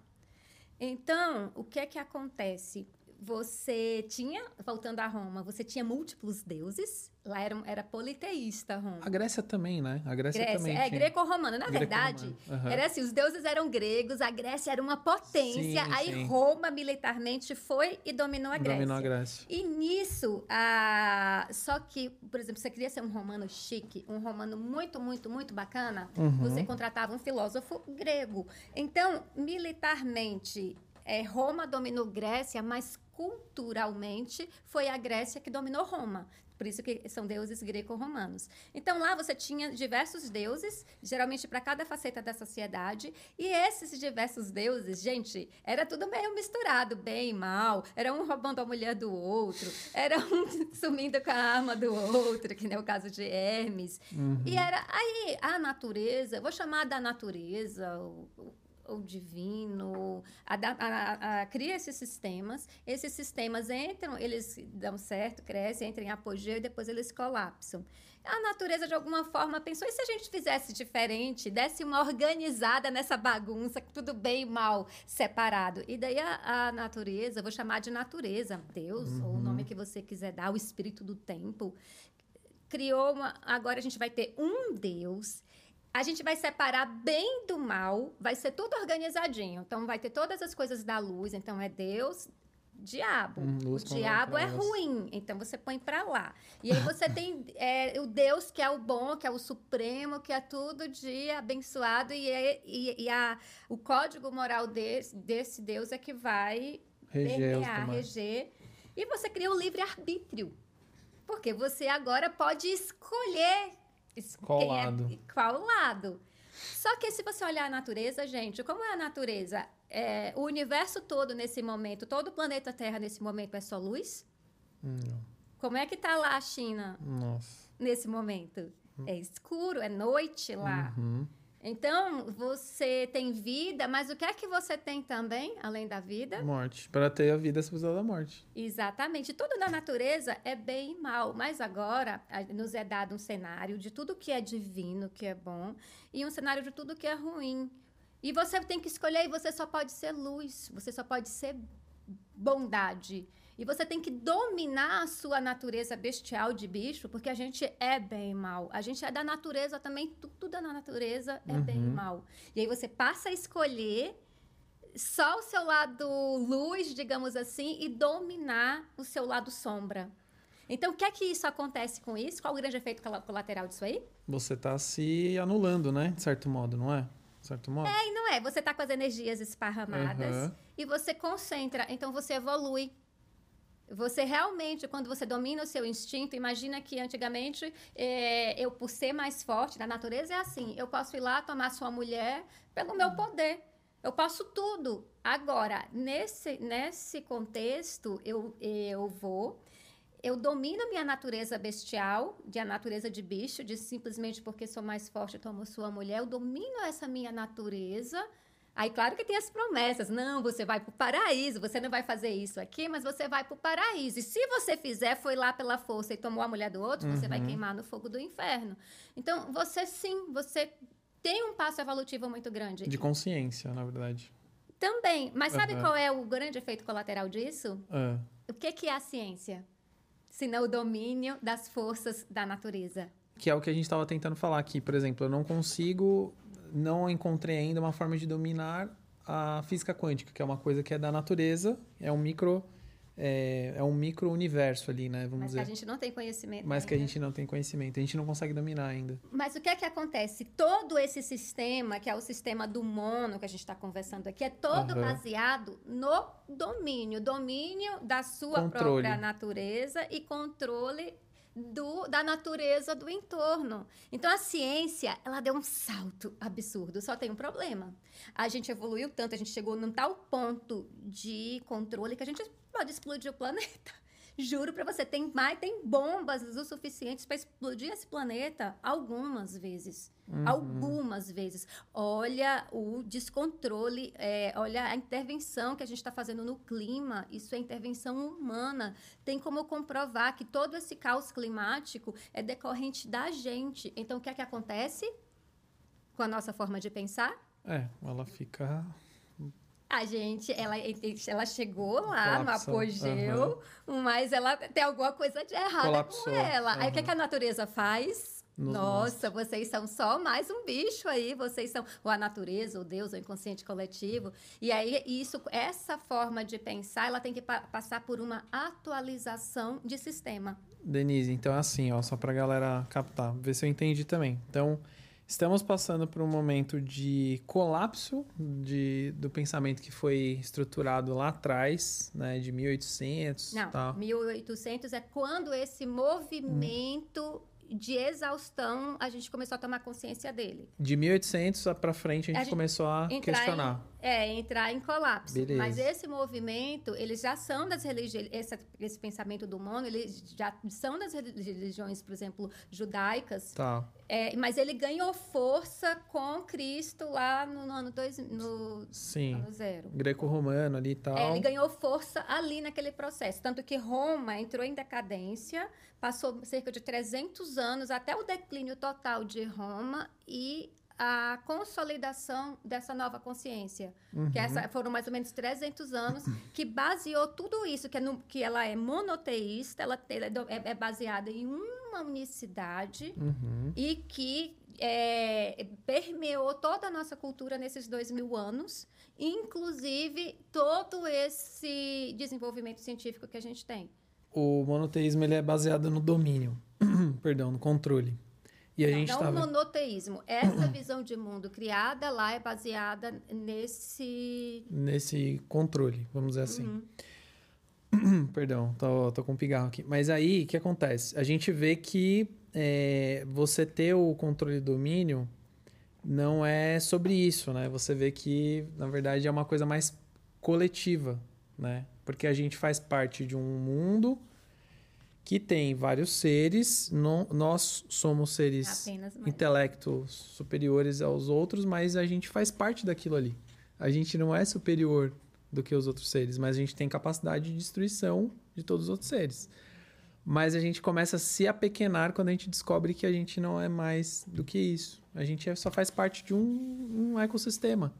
[SPEAKER 2] Então, o que é que acontece? Você tinha, voltando a Roma, você tinha múltiplos deuses Lá era, era politeísta, Roma.
[SPEAKER 1] A Grécia também, né? A Grécia, Grécia também.
[SPEAKER 2] É, greco-romana. Na verdade, uhum. era assim: os deuses eram gregos, a Grécia era uma potência. Sim, aí sim. Roma, militarmente, foi e dominou a Grécia.
[SPEAKER 1] Dominou a Grécia.
[SPEAKER 2] E nisso, a... só que, por exemplo, você queria ser um romano chique, um romano muito, muito, muito bacana, uhum. você contratava um filósofo grego. Então, militarmente, é, Roma dominou Grécia, mas culturalmente foi a Grécia que dominou Roma. Por isso que são deuses greco-romanos. Então lá você tinha diversos deuses, geralmente para cada faceta da sociedade, e esses diversos deuses, gente, era tudo meio misturado, bem e mal. Era um roubando a mulher do outro, era um sumindo com a arma do outro, que nem o caso de Hermes. Uhum. E era aí a natureza, vou chamar da natureza, o, ou divino, a, a, a, cria esses sistemas. Esses sistemas entram, eles dão certo, crescem, entram em apogeu e depois eles colapsam. A natureza, de alguma forma, pensou: e se a gente fizesse diferente, desse uma organizada nessa bagunça, tudo bem e mal separado? E daí a, a natureza, vou chamar de natureza, Deus, uhum. ou o nome que você quiser dar, o espírito do tempo, criou uma. Agora a gente vai ter um Deus a gente vai separar bem do mal, vai ser tudo organizadinho. Então, vai ter todas as coisas da luz. Então, é Deus, diabo.
[SPEAKER 1] Hum, luz
[SPEAKER 2] o diabo é ruim, então você põe para lá. E aí você tem é, o Deus que é o bom, que é o supremo, que é tudo de abençoado, e, é- e, e a, o código moral desse, desse Deus é que vai
[SPEAKER 1] Reger
[SPEAKER 2] permear, reger. E você cria o livre-arbítrio. Porque você agora pode escolher es-
[SPEAKER 1] Qual
[SPEAKER 2] é-
[SPEAKER 1] lado.
[SPEAKER 2] qual lado. Só que se você olhar a natureza, gente, como é a natureza? É, o universo todo nesse momento, todo o planeta Terra nesse momento é só luz?
[SPEAKER 1] Hum,
[SPEAKER 2] Como é que tá lá a China
[SPEAKER 1] Nossa.
[SPEAKER 2] nesse momento? É escuro, é noite lá.
[SPEAKER 1] Uhum.
[SPEAKER 2] Então, você tem vida, mas o que é que você tem também, além da vida?
[SPEAKER 1] Morte. Para ter a vida, você precisa da morte.
[SPEAKER 2] Exatamente. Tudo na natureza é bem e mal, mas agora nos é dado um cenário de tudo que é divino, que é bom, e um cenário de tudo que é ruim. E você tem que escolher, e você só pode ser luz, você só pode ser bondade. E você tem que dominar a sua natureza bestial de bicho, porque a gente é bem e mal. A gente é da natureza também, tudo da natureza é bem e
[SPEAKER 1] Uhum.
[SPEAKER 2] mal. E aí você passa a escolher só o seu lado luz, digamos assim, e dominar o seu lado sombra. Então, o que é que isso acontece com isso? Qual o grande efeito colateral disso aí?
[SPEAKER 1] Você tá se anulando, né? De certo modo, não é? De certo modo.
[SPEAKER 2] E não é, você tá com as energias esparramadas
[SPEAKER 1] Aham.
[SPEAKER 2] e você concentra, então você evolui. Você realmente, quando você domina o seu instinto, imagina que antigamente eh, eu, por ser mais forte, na natureza é assim: eu posso ir lá tomar sua mulher pelo meu poder. Eu posso tudo. Agora, nesse, nesse contexto, eu, eu vou. Eu domino a minha natureza bestial, de a natureza de bicho, de simplesmente porque sou mais forte, tomo sua mulher. Eu domino essa minha natureza. Aí, claro que tem as promessas. Não, você vai para o paraíso, você não vai fazer isso aqui, mas você vai para o paraíso. E se você fizer, foi lá pela força e tomou a mulher do outro, você vai
[SPEAKER 1] Uhum.
[SPEAKER 2] queimar no fogo do inferno. Então, você sim, você tem um passo evolutivo muito grande.
[SPEAKER 1] De consciência, na verdade.
[SPEAKER 2] Também. Mas sabe
[SPEAKER 1] Aham.
[SPEAKER 2] qual é o grande efeito colateral disso?
[SPEAKER 1] É.
[SPEAKER 2] O que, que é a ciência? Se não o domínio das forças da natureza.
[SPEAKER 1] Que é o que a gente estava tentando falar aqui. Por exemplo, eu não consigo, não encontrei ainda uma forma de dominar a física quântica, que é uma coisa que é da natureza, é um micro, é, é um micro universo ali, né? Vamos
[SPEAKER 2] Mas que
[SPEAKER 1] dizer.
[SPEAKER 2] a gente não tem conhecimento.
[SPEAKER 1] Mas que a
[SPEAKER 2] ainda.
[SPEAKER 1] gente não tem conhecimento, a gente não consegue dominar ainda.
[SPEAKER 2] Mas o que é que acontece? Todo esse sistema, que é o sistema do mono que a gente está conversando aqui, é todo
[SPEAKER 1] Aham.
[SPEAKER 2] baseado no domínio. Domínio da sua
[SPEAKER 1] Controle.
[SPEAKER 2] própria natureza e controle do, da natureza do entorno. Então, a ciência, ela deu um salto absurdo. Só tem um problema. A gente evoluiu tanto, a gente chegou num tal ponto de controle que a gente pode explodir o planeta. Juro pra você, tem mais, tem bombas o suficientes para explodir esse planeta algumas vezes.
[SPEAKER 1] Uhum.
[SPEAKER 2] Algumas vezes. Olha o descontrole, é, olha a intervenção que a gente está fazendo no clima. Isso é intervenção humana. Tem como comprovar que todo esse caos climático é decorrente da gente. Então, o que é que acontece com a nossa forma de pensar?
[SPEAKER 1] É, ela fica.
[SPEAKER 2] A gente, ela, ela chegou lá no
[SPEAKER 1] Colapsou,
[SPEAKER 2] apogeu, mas ela tem alguma coisa de errado
[SPEAKER 1] Colapsou,
[SPEAKER 2] com ela. Aí o que,
[SPEAKER 1] aham.
[SPEAKER 2] que a natureza faz?
[SPEAKER 1] Nos
[SPEAKER 2] Nossa, vocês são só mais um bicho aí, vocês são ou a natureza, o Deus, o inconsciente coletivo. E aí isso, essa forma de pensar, ela tem que pa- passar por uma atualização de sistema.
[SPEAKER 1] Denise, então é assim, ó, só pra galera captar, ver se eu entendi também. Então, estamos passando por um momento de colapso de, do pensamento que foi estruturado lá atrás, né, de 1800
[SPEAKER 2] Não,
[SPEAKER 1] tal.
[SPEAKER 2] 1800 é quando esse movimento de exaustão a gente começou a tomar consciência dele.
[SPEAKER 1] De 1800 pra frente a gente,
[SPEAKER 2] A gente
[SPEAKER 1] começou a questionar.
[SPEAKER 2] É, entrar em colapso.
[SPEAKER 1] Beleza.
[SPEAKER 2] Mas esse movimento, eles já são das religiões, esse, esse pensamento do mono, eles já são das religiões, por exemplo, judaicas,
[SPEAKER 1] Tá.
[SPEAKER 2] é, mas ele ganhou força com Cristo lá no, no ano dois, no
[SPEAKER 1] Sim.
[SPEAKER 2] ano zero.
[SPEAKER 1] Greco-romano ali e tal.
[SPEAKER 2] É, ele ganhou força ali naquele processo. Tanto que Roma entrou em decadência, passou cerca de 300 anos até o declínio total de Roma e a consolidação dessa nova consciência.
[SPEAKER 1] Uhum.
[SPEAKER 2] Que essa, foram mais ou menos 300 anos que baseou tudo isso, que, é no- que ela é monoteísta, ela, ela é, é- é baseada em uma unicidade
[SPEAKER 1] Uhum.
[SPEAKER 2] e que é, permeou toda a nossa cultura nesses dois mil anos, inclusive todo esse desenvolvimento científico que a gente tem.
[SPEAKER 1] O monoteísmo ele é baseado no domínio, perdão, no controle.
[SPEAKER 2] E a não, gente não tava... monoteísmo. Essa visão de mundo criada lá é baseada nesse...
[SPEAKER 1] Nesse controle, vamos dizer assim. Uhum. Perdão, tô, tô com um pigarro aqui. Mas aí, o que acontece? A gente vê que é, você ter o controle e domínio não é sobre isso, né? Você vê que, na verdade, é uma coisa mais coletiva, né? Porque a gente faz parte de um mundo que tem vários seres, nós somos seres intelectos superiores aos outros, mas a gente faz parte daquilo ali. A gente não é superior do que os outros seres, mas a gente tem capacidade de destruição de todos os outros seres. Mas a gente começa a se apequenar quando a gente descobre que a gente não é mais do que isso. A gente é, só faz parte de um, um ecossistema.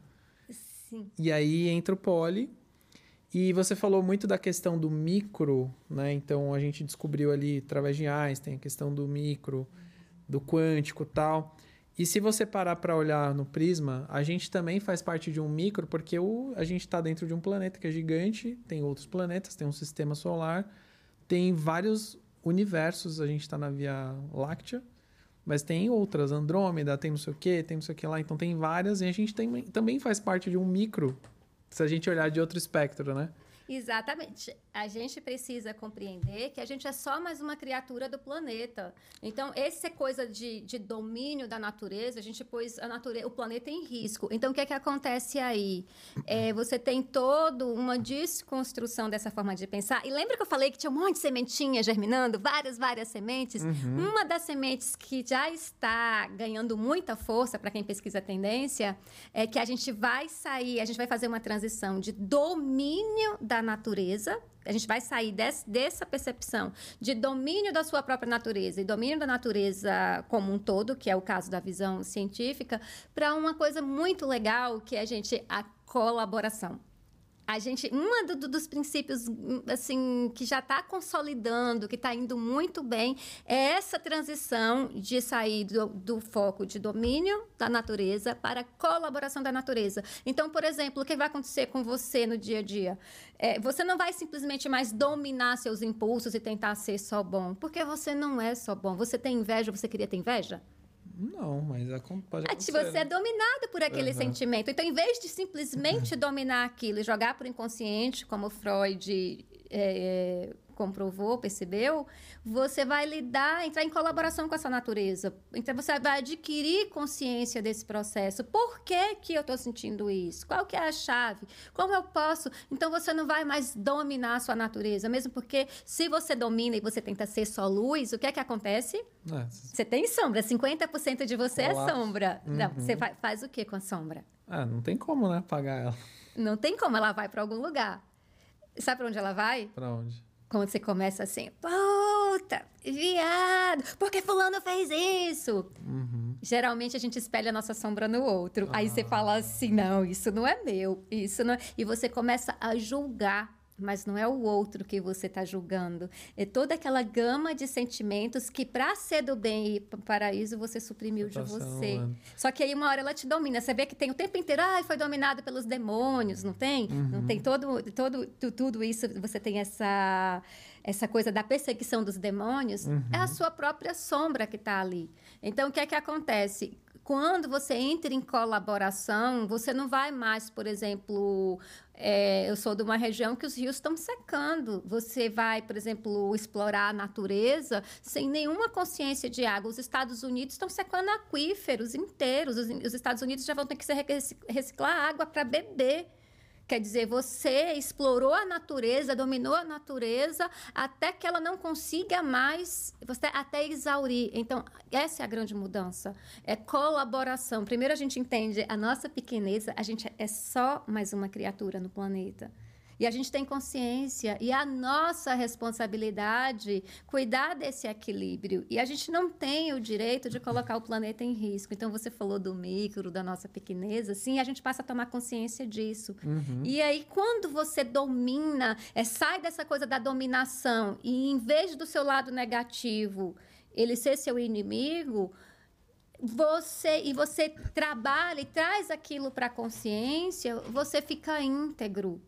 [SPEAKER 2] Sim.
[SPEAKER 1] E aí entra o poli, e você falou muito da questão do micro, né? Então a gente descobriu ali através de Einstein a questão do micro, do quântico, tal. E se você parar para olhar no prisma, a gente também faz parte de um micro, porque o, a gente está dentro de um planeta que é gigante, tem outros planetas, tem um sistema solar, tem vários universos, a gente está na Via Láctea, mas tem outras, Andrômeda, tem não sei o que, tem não sei o que lá, então tem várias, e a gente tem, também faz parte de um micro se a gente olhar de outro espectro, né?
[SPEAKER 2] Exatamente. A gente precisa compreender que a gente é só mais uma criatura do planeta. Então, essa coisa de, de domínio da natureza, a gente pôs a natureza, o planeta em risco. Então, o que é que acontece aí? É, você tem toda uma desconstrução dessa forma de pensar. E lembra que eu falei que tinha um monte de sementinha germinando? Várias, várias sementes? Uhum. Uma das sementes que já está ganhando muita força para quem pesquisa tendência é que a gente vai sair, a gente vai fazer uma transição de domínio da da natureza, a gente vai sair desse, dessa percepção de domínio da sua própria natureza e domínio da natureza como um todo, que é o caso da visão científica, para uma coisa muito legal que é a gente a colaboração a gente um do, dos princípios assim que já está consolidando que está indo muito bem é essa transição de sair do, do, foco de domínio da natureza para colaboração da natureza. Então por exemplo o que vai acontecer com você no dia a dia? É, você não vai simplesmente mais dominar seus impulsos e tentar ser só bom porque você não é só bom. Você tem inveja você queria ter inveja
[SPEAKER 1] não, mas pode
[SPEAKER 2] acontecer. Você é dominado por aquele uhum. sentimento. Então, em vez de simplesmente dominar aquilo e jogar para o inconsciente, como Freud é, comprovou, percebeu, você vai lidar, entrar em colaboração com essa natureza. Então você vai adquirir consciência desse processo. Por que, que eu estou sentindo isso? Qual que é a chave? Como eu posso? Então você não vai mais dominar a sua natureza, mesmo porque se você domina e você tenta ser só luz, o que é que acontece? É. Você tem sombra, 50% de você é sombra. Uhum. Não, você faz, faz o que com a sombra?
[SPEAKER 1] Ah, não tem como, né, apagar ela.
[SPEAKER 2] Não tem como, ela vai para algum lugar. Sabe para onde ela vai?
[SPEAKER 1] Para onde?
[SPEAKER 2] Quando você começa assim, puta, viado, por que fulano fez isso? Uhum. Geralmente a gente espelha a nossa sombra no outro. Ah. Aí você fala assim, não, isso não é meu, isso não é... E você começa a julgar mas não é o outro que você está julgando. É toda aquela gama de sentimentos que, para ser do bem e paraíso, você suprimiu de você. Só que aí uma hora ela te domina. Você vê que tem o tempo inteiro, ah, foi dominado pelos demônios, não tem? Uhum. Não tem todo, todo, tudo isso, você tem essa, essa coisa da perseguição dos demônios. Uhum. É a sua própria sombra que está ali. Então, o que é que acontece? Quando você entra em colaboração, você não vai mais, por exemplo, é, eu sou de uma região que os rios estão secando. Você vai, por exemplo, explorar a natureza sem nenhuma consciência de água. Os Estados Unidos estão secando aquíferos inteiros. Os, os Estados Unidos já vão ter que reciclar água para beber. Quer dizer, você explorou a natureza, dominou a natureza até que ela não consiga mais, você até exaurir. Então, essa é a grande mudança. É colaboração. Primeiro a gente entende a nossa pequeneza, a gente é só mais uma criatura no planeta. E a gente tem consciência e a nossa responsabilidade cuidar desse equilíbrio. E a gente não tem o direito de colocar o planeta em risco. Então você falou do micro, da nossa pequeneza, sim, a gente passa a tomar consciência disso. Uhum. E aí quando você domina, é, sai dessa coisa da dominação e em vez do seu lado negativo, ele ser seu inimigo, você e você trabalha e traz aquilo para a consciência, você fica íntegro.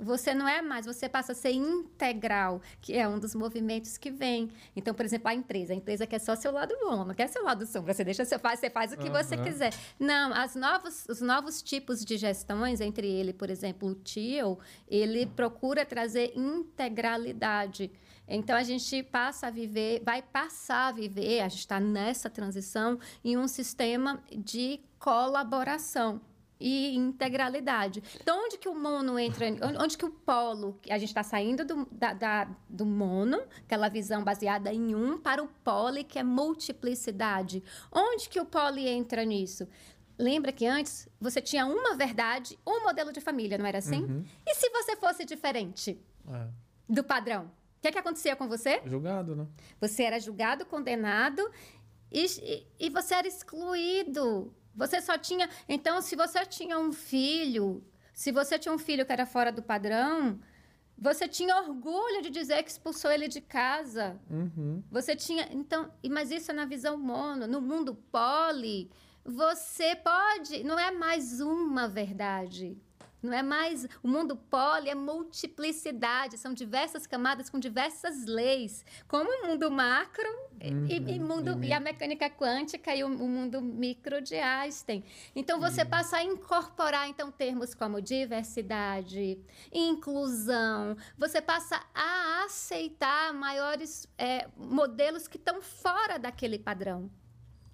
[SPEAKER 2] Você não é mais, você passa a ser integral, que é um dos movimentos que vem. Então, por exemplo, a empresa. A empresa quer só seu lado bom, não quer seu lado sombra. Você deixa, você faz, você faz o que uhum. você quiser. Não, as novos, os novos tipos de gestões, entre ele, por exemplo, o TIO, ele procura trazer integralidade. Então, a gente passa a viver, vai passar a viver, a gente está nessa transição, em um sistema de colaboração e integralidade. Então, onde que o mono entra? Onde que o polo? A gente está saindo do, da, da, do mono, aquela visão baseada em um, para o poli, que é multiplicidade. Onde que o poli entra nisso? Lembra que antes você tinha uma verdade, um modelo de família, não era assim? Uhum. E se você fosse diferente é. do padrão? O que, é que acontecia com você?
[SPEAKER 1] Julgado, né?
[SPEAKER 2] Você era julgado, condenado e, e, e você era excluído você só tinha. Então, se você tinha um filho, se você tinha um filho que era fora do padrão, você tinha orgulho de dizer que expulsou ele de casa.
[SPEAKER 1] Uhum.
[SPEAKER 2] Você tinha. Então, mas isso é na visão mono. No mundo poli, você pode. Não é mais uma verdade. Não é mais. O mundo poli é multiplicidade, são diversas camadas com diversas leis. Como o mundo macro uhum, e, e, mundo, e, a mecânica quântica e o, o, mundo micro de Einstein. Então você uhum. passa a incorporar então termos como diversidade, inclusão. Você passa a aceitar maiores é, modelos que estão fora daquele padrão.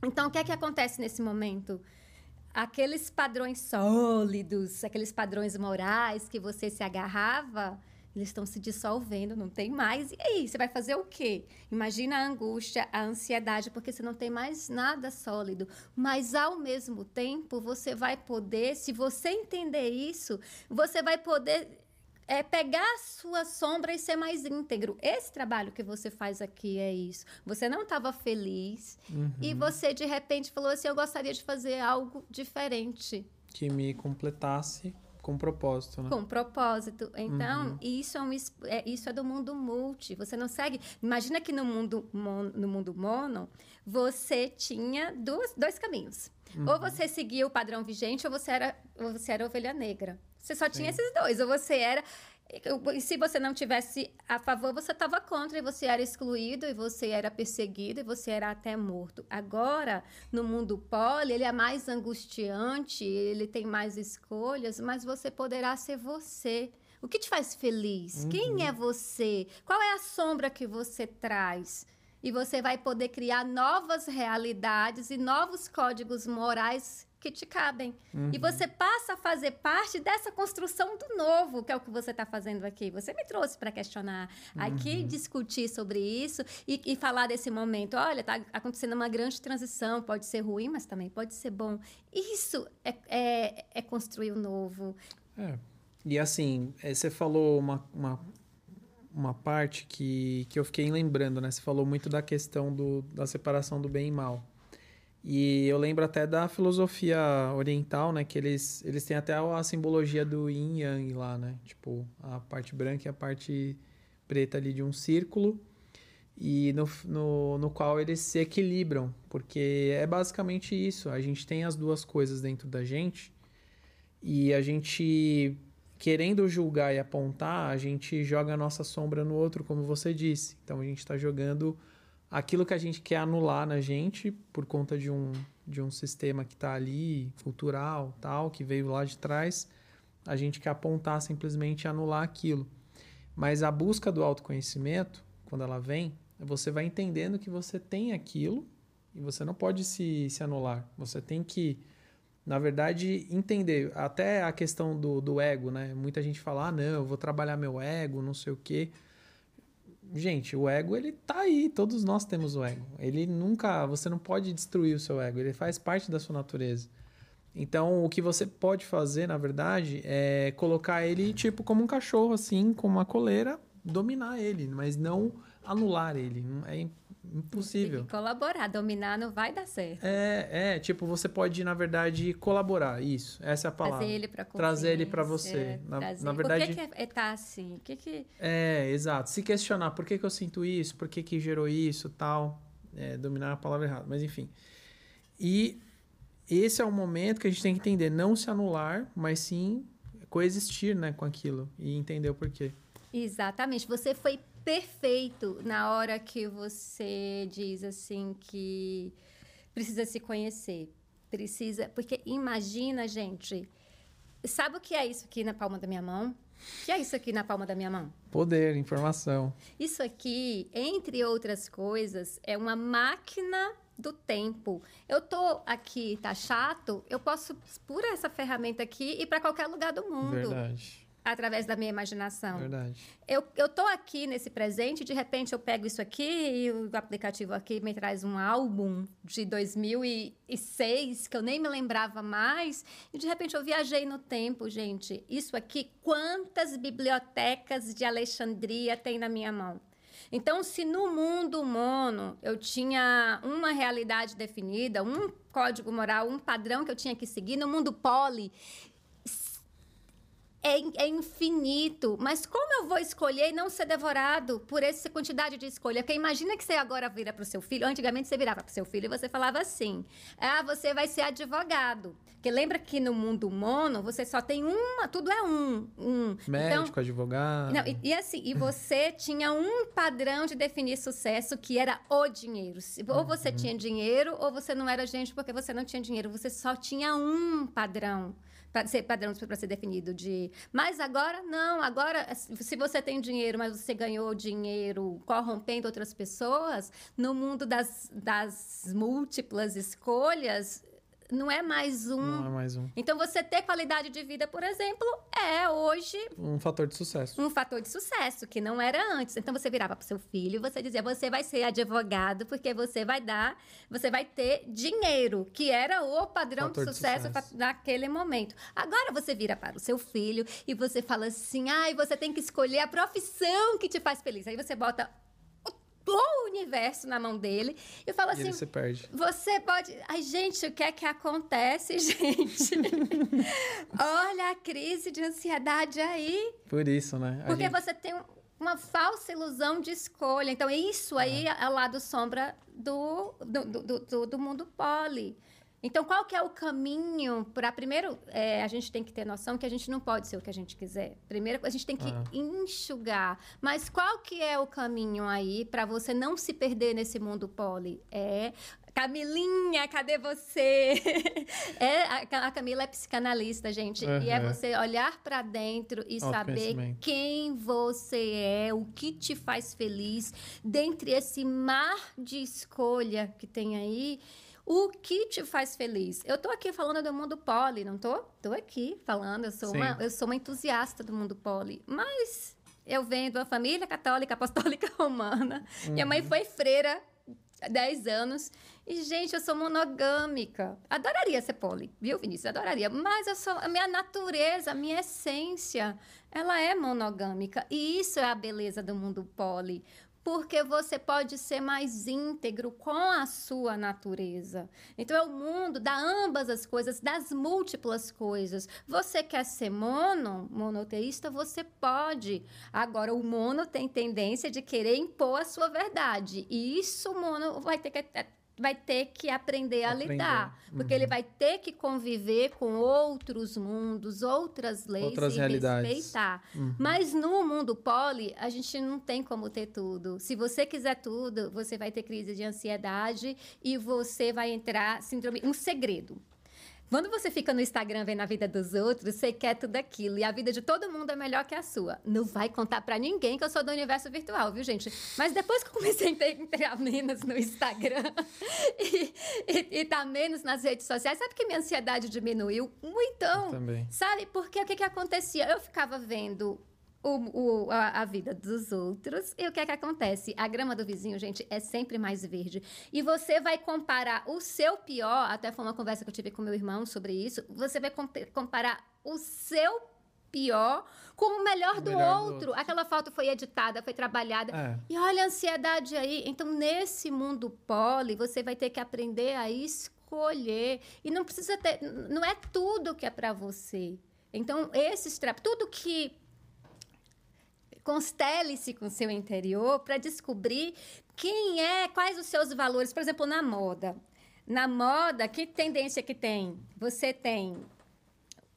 [SPEAKER 2] Então o que é que acontece nesse momento? Aqueles padrões sólidos, aqueles padrões morais que você se agarrava, eles estão se dissolvendo, não tem mais. E aí, você vai fazer o quê? Imagina a angústia, a ansiedade, porque você não tem mais nada sólido. Mas, ao mesmo tempo, você vai poder, se você entender isso, você vai poder é pegar a sua sombra e ser mais íntegro. Esse trabalho que você faz aqui é isso. Você não estava feliz uhum. e você de repente falou assim: eu gostaria de fazer algo diferente.
[SPEAKER 1] Que me completasse com propósito, né?
[SPEAKER 2] Com propósito. Então, uhum. isso, é um, é, isso é do mundo multi. Você não segue. Imagina que no mundo, mon, no mundo mono, você tinha dois, dois caminhos. Uhum. Ou você seguia o padrão vigente, ou você era, ou você era ovelha negra. Você só Sim. tinha esses dois. Ou você era. E se você não tivesse a favor, você estava contra e você era excluído e você era perseguido e você era até morto. Agora, no mundo poli, ele é mais angustiante, ele tem mais escolhas, mas você poderá ser você. O que te faz feliz? Uhum. Quem é você? Qual é a sombra que você traz? E você vai poder criar novas realidades e novos códigos morais que te cabem. Uhum. E você passa a fazer parte dessa construção do novo, que é o que você está fazendo aqui. Você me trouxe para questionar aqui, uhum. discutir sobre isso e, e, falar desse momento. Olha, está acontecendo uma grande transição, pode ser ruim, mas também pode ser bom. Isso é, é, é construir o novo.
[SPEAKER 1] É. E assim, é, você falou uma, uma, uma parte que, que eu fiquei lembrando, né? Você falou muito da questão do, da separação do bem e mal. E eu lembro até da filosofia oriental, né? Que eles, eles têm até a simbologia do yin yang lá, né? Tipo, a parte branca e a parte preta ali de um círculo. E no, no, no qual eles se equilibram. Porque é basicamente isso. A gente tem as duas coisas dentro da gente. E a gente, querendo julgar e apontar, a gente joga a nossa sombra no outro, como você disse. Então a gente está jogando aquilo que a gente quer anular na gente por conta de um, de um sistema que está ali, cultural, tal, que veio lá de trás, a gente quer apontar simplesmente anular aquilo. Mas a busca do autoconhecimento, quando ela vem, você vai entendendo que você tem aquilo e você não pode se, se anular. Você tem que, na verdade, entender. Até a questão do, do ego, né? Muita gente fala, ah, não, eu vou trabalhar meu ego, não sei o quê gente, o ego ele tá aí, todos nós temos o ego. Ele nunca, você não pode destruir o seu ego, ele faz parte da sua natureza. Então, o que você pode fazer, na verdade, é colocar ele tipo como um cachorro assim, com uma coleira, dominar ele, mas não anular ele. É impossível. Tem
[SPEAKER 2] que colaborar, dominar não vai dar certo.
[SPEAKER 1] É, é, tipo, você pode, na verdade, colaborar, isso, essa é a palavra.
[SPEAKER 2] Trazer ele para
[SPEAKER 1] Trazer ele para você. Na, na, verdade...
[SPEAKER 2] Por que, que é, tá assim? Que que...
[SPEAKER 1] É, exato. Se questionar, por que, que eu sinto isso? Por que, que gerou isso, tal. É, dominar a palavra errada, mas enfim. E esse é o momento que a gente tem que entender, não se anular, mas sim coexistir né, com aquilo e entender o porquê.
[SPEAKER 2] Exatamente. Você foi perfeito na hora que você diz assim que precisa se conhecer. Precisa. Porque imagina, gente. Sabe o que é isso aqui na palma da minha mão? O que é isso aqui na palma da minha mão?
[SPEAKER 1] Poder, informação.
[SPEAKER 2] Isso aqui, entre outras coisas, é uma máquina do tempo. Eu tô aqui, tá chato, eu posso por essa ferramenta aqui e para qualquer lugar do mundo.
[SPEAKER 1] Verdade
[SPEAKER 2] através da minha imaginação.
[SPEAKER 1] Verdade.
[SPEAKER 2] Eu, eu tô aqui nesse presente, de repente eu pego isso aqui e o aplicativo aqui me traz um álbum de 2006 que eu nem me lembrava mais e de repente eu viajei no tempo, gente. Isso aqui, quantas bibliotecas de Alexandria tem na minha mão? Então, se no mundo mono eu tinha uma realidade definida, um código moral, um padrão que eu tinha que seguir, no mundo poli, é, é, infinito. Mas como eu vou escolher e não ser devorado por essa quantidade de escolha? Porque imagina que você agora vira para o seu filho. Antigamente você virava para o seu filho e você falava assim: Ah, você vai ser advogado. Porque lembra que no mundo mono você só tem uma, tudo é um. um.
[SPEAKER 1] Médico, então, advogado.
[SPEAKER 2] Não, e, e, assim, e você tinha um padrão de definir sucesso que era o dinheiro. Ou você uhum. tinha dinheiro, ou você não era gente porque você não tinha dinheiro. Você só tinha um padrão para ser padrão para ser definido de. Mas agora não, agora se você tem dinheiro, mas você ganhou dinheiro corrompendo outras pessoas, no mundo das, das múltiplas escolhas, não é mais um.
[SPEAKER 1] Não é mais um.
[SPEAKER 2] Então, você ter qualidade de vida, por exemplo, é hoje.
[SPEAKER 1] Um fator de sucesso.
[SPEAKER 2] Um fator de sucesso, que não era antes. Então, você virava para seu filho e você dizia: você vai ser advogado, porque você vai dar, você vai ter dinheiro, que era o padrão de sucesso, de sucesso, naquele momento. Agora, você vira para o seu filho e você fala assim: ai, você tem que escolher a profissão que te faz feliz. Aí você bota o universo na mão dele. E fala assim:
[SPEAKER 1] você perde.
[SPEAKER 2] Você pode. Ai, gente, o que é que acontece, gente? Olha a crise de ansiedade aí.
[SPEAKER 1] Por isso, né?
[SPEAKER 2] A Porque gente... você tem uma falsa ilusão de escolha. Então, isso aí é, é o lado sombra do, do, do, do, do mundo poli. Então, qual que é o caminho para primeiro? É, a gente tem que ter noção que a gente não pode ser o que a gente quiser. Primeiro, a gente tem que ah. enxugar. Mas qual que é o caminho aí para você não se perder nesse mundo poli? É Camilinha, cadê você? é, a, a, Camila é psicanalista, gente. Uhum. E é você olhar para dentro e saber quem você é, o que te faz feliz, dentre esse mar de escolha que tem aí. O que te faz feliz? Eu tô aqui falando do mundo poli, não tô? Tô aqui falando, eu sou, uma, eu sou uma entusiasta do mundo poli. Mas eu venho de uma família católica, apostólica romana. Uhum. Minha mãe uhum. foi freira há 10 anos. E, gente, eu sou monogâmica. Adoraria ser poli, viu, Vinícius? Adoraria. Mas eu sou, a minha natureza, a minha essência, ela é monogâmica. E isso é a beleza do mundo poli porque você pode ser mais íntegro com a sua natureza. Então, é o mundo da ambas as coisas, das múltiplas coisas. Você quer ser mono, monoteísta, você pode. Agora, o mono tem tendência de querer impor a sua verdade. E isso o mono vai ter que vai ter que aprender a aprender. lidar, porque uhum. ele vai ter que conviver com outros mundos, outras leis
[SPEAKER 1] outras
[SPEAKER 2] e
[SPEAKER 1] realidades.
[SPEAKER 2] respeitar. Uhum. Mas no mundo poli, a gente não tem como ter tudo. Se você quiser tudo, você vai ter crise de ansiedade e você vai entrar síndrome, um segredo. Quando você fica no Instagram vendo a vida dos outros, você quer tudo aquilo. E a vida de todo mundo é melhor que a sua. Não vai contar para ninguém que eu sou do universo virtual, viu, gente? Mas depois que eu comecei a entrar menos no Instagram e, e, e tá menos nas redes sociais, sabe que minha ansiedade diminuiu? Muito. Eu
[SPEAKER 1] também.
[SPEAKER 2] Sabe? Porque o que, que acontecia? Eu ficava vendo o, o, a, a, vida dos outros. E o que é que acontece? A grama do vizinho, gente, é sempre mais verde. E você vai comparar o seu pior, até foi uma conversa que eu tive com meu irmão sobre isso, você vai comparar o seu pior com o melhor, do, melhor outro. do, outro. Aquela foto foi editada, foi trabalhada. É. E olha a ansiedade aí. Então, nesse mundo poli, você vai ter que aprender a escolher. E não precisa ter. Não é tudo que é para você. Então, esses tudo que Constele-se com o seu interior para descobrir quem é, quais os seus valores. Por exemplo, na moda. Na moda, que tendência que tem? Você tem.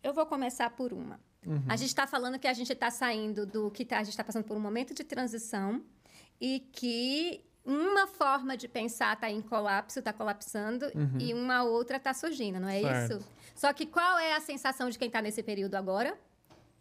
[SPEAKER 2] Eu vou começar por uma. Uhum. A gente está falando que a gente está saindo do que tá, a gente está passando por um momento de transição e que uma forma de pensar está em colapso, está colapsando, uhum. e uma outra está surgindo, não é certo. isso? Só que qual é a sensação de quem está nesse período agora?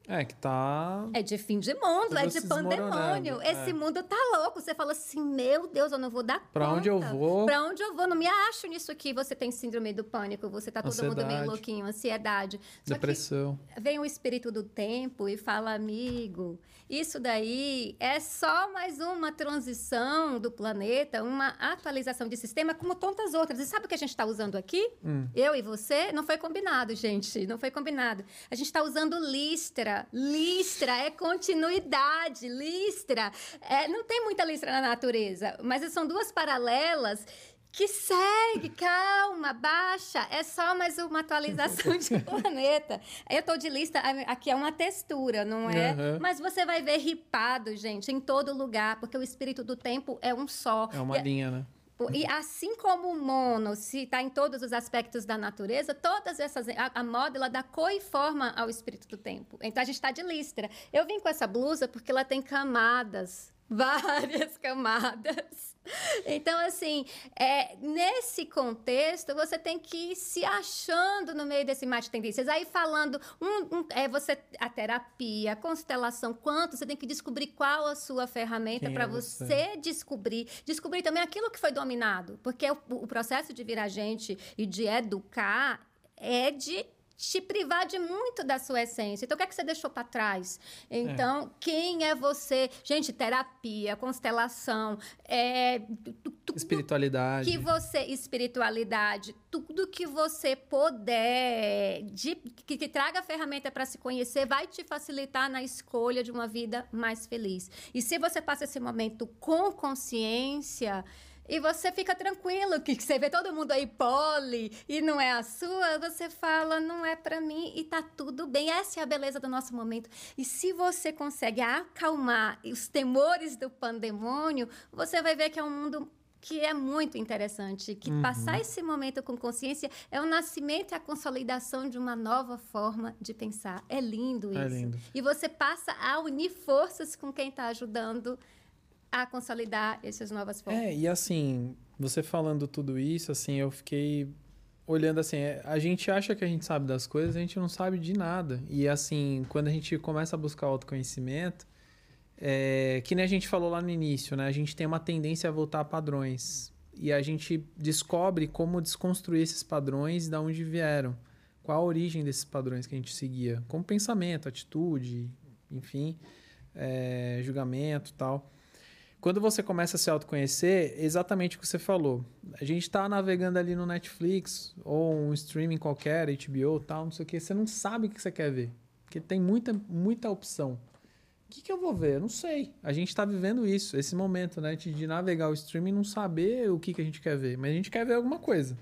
[SPEAKER 1] É, que tá.
[SPEAKER 2] É de fim de mundo, é de pandemônio. É. Esse mundo tá louco. Você fala assim: meu Deus, eu não vou dar
[SPEAKER 1] pra
[SPEAKER 2] conta.
[SPEAKER 1] onde eu vou?
[SPEAKER 2] Pra onde eu vou? Não me acho nisso aqui. Você tem síndrome do pânico, você tá todo ansiedade. mundo meio louquinho, ansiedade.
[SPEAKER 1] Só Depressão.
[SPEAKER 2] vem o espírito do tempo e fala: amigo, isso daí é só mais uma transição do planeta, uma atualização de sistema, como tantas outras. E sabe o que a gente está usando aqui? Hum. Eu e você? Não foi combinado, gente. Não foi combinado. A gente está usando listra. Listra é continuidade. Listra. É, não tem muita listra na natureza, mas são duas paralelas que segue, calma, baixa. É só mais uma atualização de planeta. Eu tô de lista, aqui é uma textura, não é? Uhum. Mas você vai ver ripado, gente, em todo lugar, porque o espírito do tempo é um só.
[SPEAKER 1] É uma e, linha, né?
[SPEAKER 2] E assim como o mono se está em todos os aspectos da natureza, todas essas a, a moda ela dá cor e forma ao espírito do tempo. Então a gente está de listra. Eu vim com essa blusa porque ela tem camadas várias camadas. Então, assim, é, nesse contexto, você tem que ir se achando no meio desse mar de tendências. Aí, falando, um, um, é você a terapia, a constelação, quanto, você tem que descobrir qual a sua ferramenta para é você? você? descobrir. Descobrir também aquilo que foi dominado. Porque o, o processo de virar gente e de educar é de te privar de muito da sua essência. Então, o que é que você deixou para trás? Então, é. quem é você? Gente, terapia, constelação, é,
[SPEAKER 1] espiritualidade.
[SPEAKER 2] Que você, espiritualidade, tudo que você puder, de, que, que traga ferramenta para se conhecer, vai te facilitar na escolha de uma vida mais feliz. E se você passa esse momento com consciência, e você fica tranquilo, que você vê todo mundo aí pole e não é a sua, você fala, não é para mim e tá tudo bem. Essa é a beleza do nosso momento. E se você consegue acalmar os temores do pandemônio, você vai ver que é um mundo que é muito interessante, que uhum. passar esse momento com consciência é o nascimento e a consolidação de uma nova forma de pensar. É lindo é isso. É lindo. E você passa a unir forças com quem está ajudando a consolidar essas novas formas.
[SPEAKER 1] É, e assim, você falando tudo isso, assim, eu fiquei olhando assim, é, a gente acha que a gente sabe das coisas, a gente não sabe de nada. E assim, quando a gente começa a buscar autoconhecimento, é, que nem a gente falou lá no início, né? A gente tem uma tendência a voltar a padrões. E a gente descobre como desconstruir esses padrões de onde vieram. Qual a origem desses padrões que a gente seguia. Como pensamento, atitude, enfim, é, julgamento tal. Quando você começa a se autoconhecer, exatamente o que você falou. A gente está navegando ali no Netflix ou um streaming qualquer, HBO, tal, não sei o que. Você não sabe o que você quer ver, porque tem muita, muita opção. O que, que eu vou ver? Eu não sei. A gente está vivendo isso, esse momento, né? De, navegar o streaming e não saber o que, que a gente quer ver. Mas a gente quer ver alguma coisa.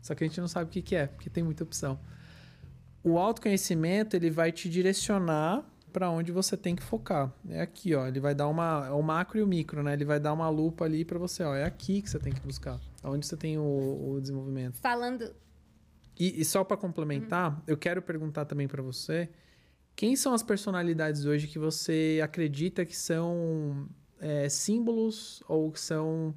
[SPEAKER 1] Só que a gente não sabe o que, que é, porque tem muita opção. O autoconhecimento, ele vai te direcionar para onde você tem que focar. É aqui, ó. Ele vai dar uma. É o macro e o micro, né? Ele vai dar uma lupa ali para você, ó. É aqui que você tem que buscar. Onde você tem o, o desenvolvimento.
[SPEAKER 2] Falando.
[SPEAKER 1] E, e só para complementar, uhum. eu quero perguntar também para você quem são as personalidades hoje que você acredita que são é, símbolos ou que são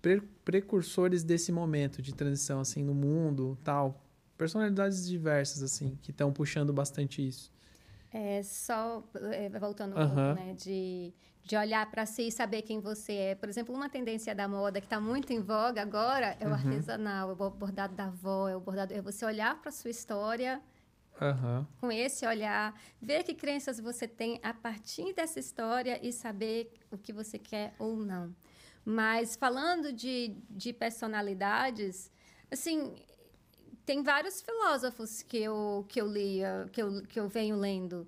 [SPEAKER 1] pre precursores desse momento de transição assim no mundo, tal. Personalidades diversas assim que estão puxando bastante isso.
[SPEAKER 2] É, só é, voltando um pouco, né, de, de olhar para si e saber quem você é. Por exemplo, uma tendência da moda que está muito em voga agora é o uhum. artesanal, é o bordado da avó, é o bordado, é você olhar para sua história uhum. com esse olhar, ver que crenças você tem a partir dessa história e saber o que você quer ou não. Mas falando de, de personalidades, assim, tem vários filósofos que eu, que eu lia, que eu, que eu venho lendo.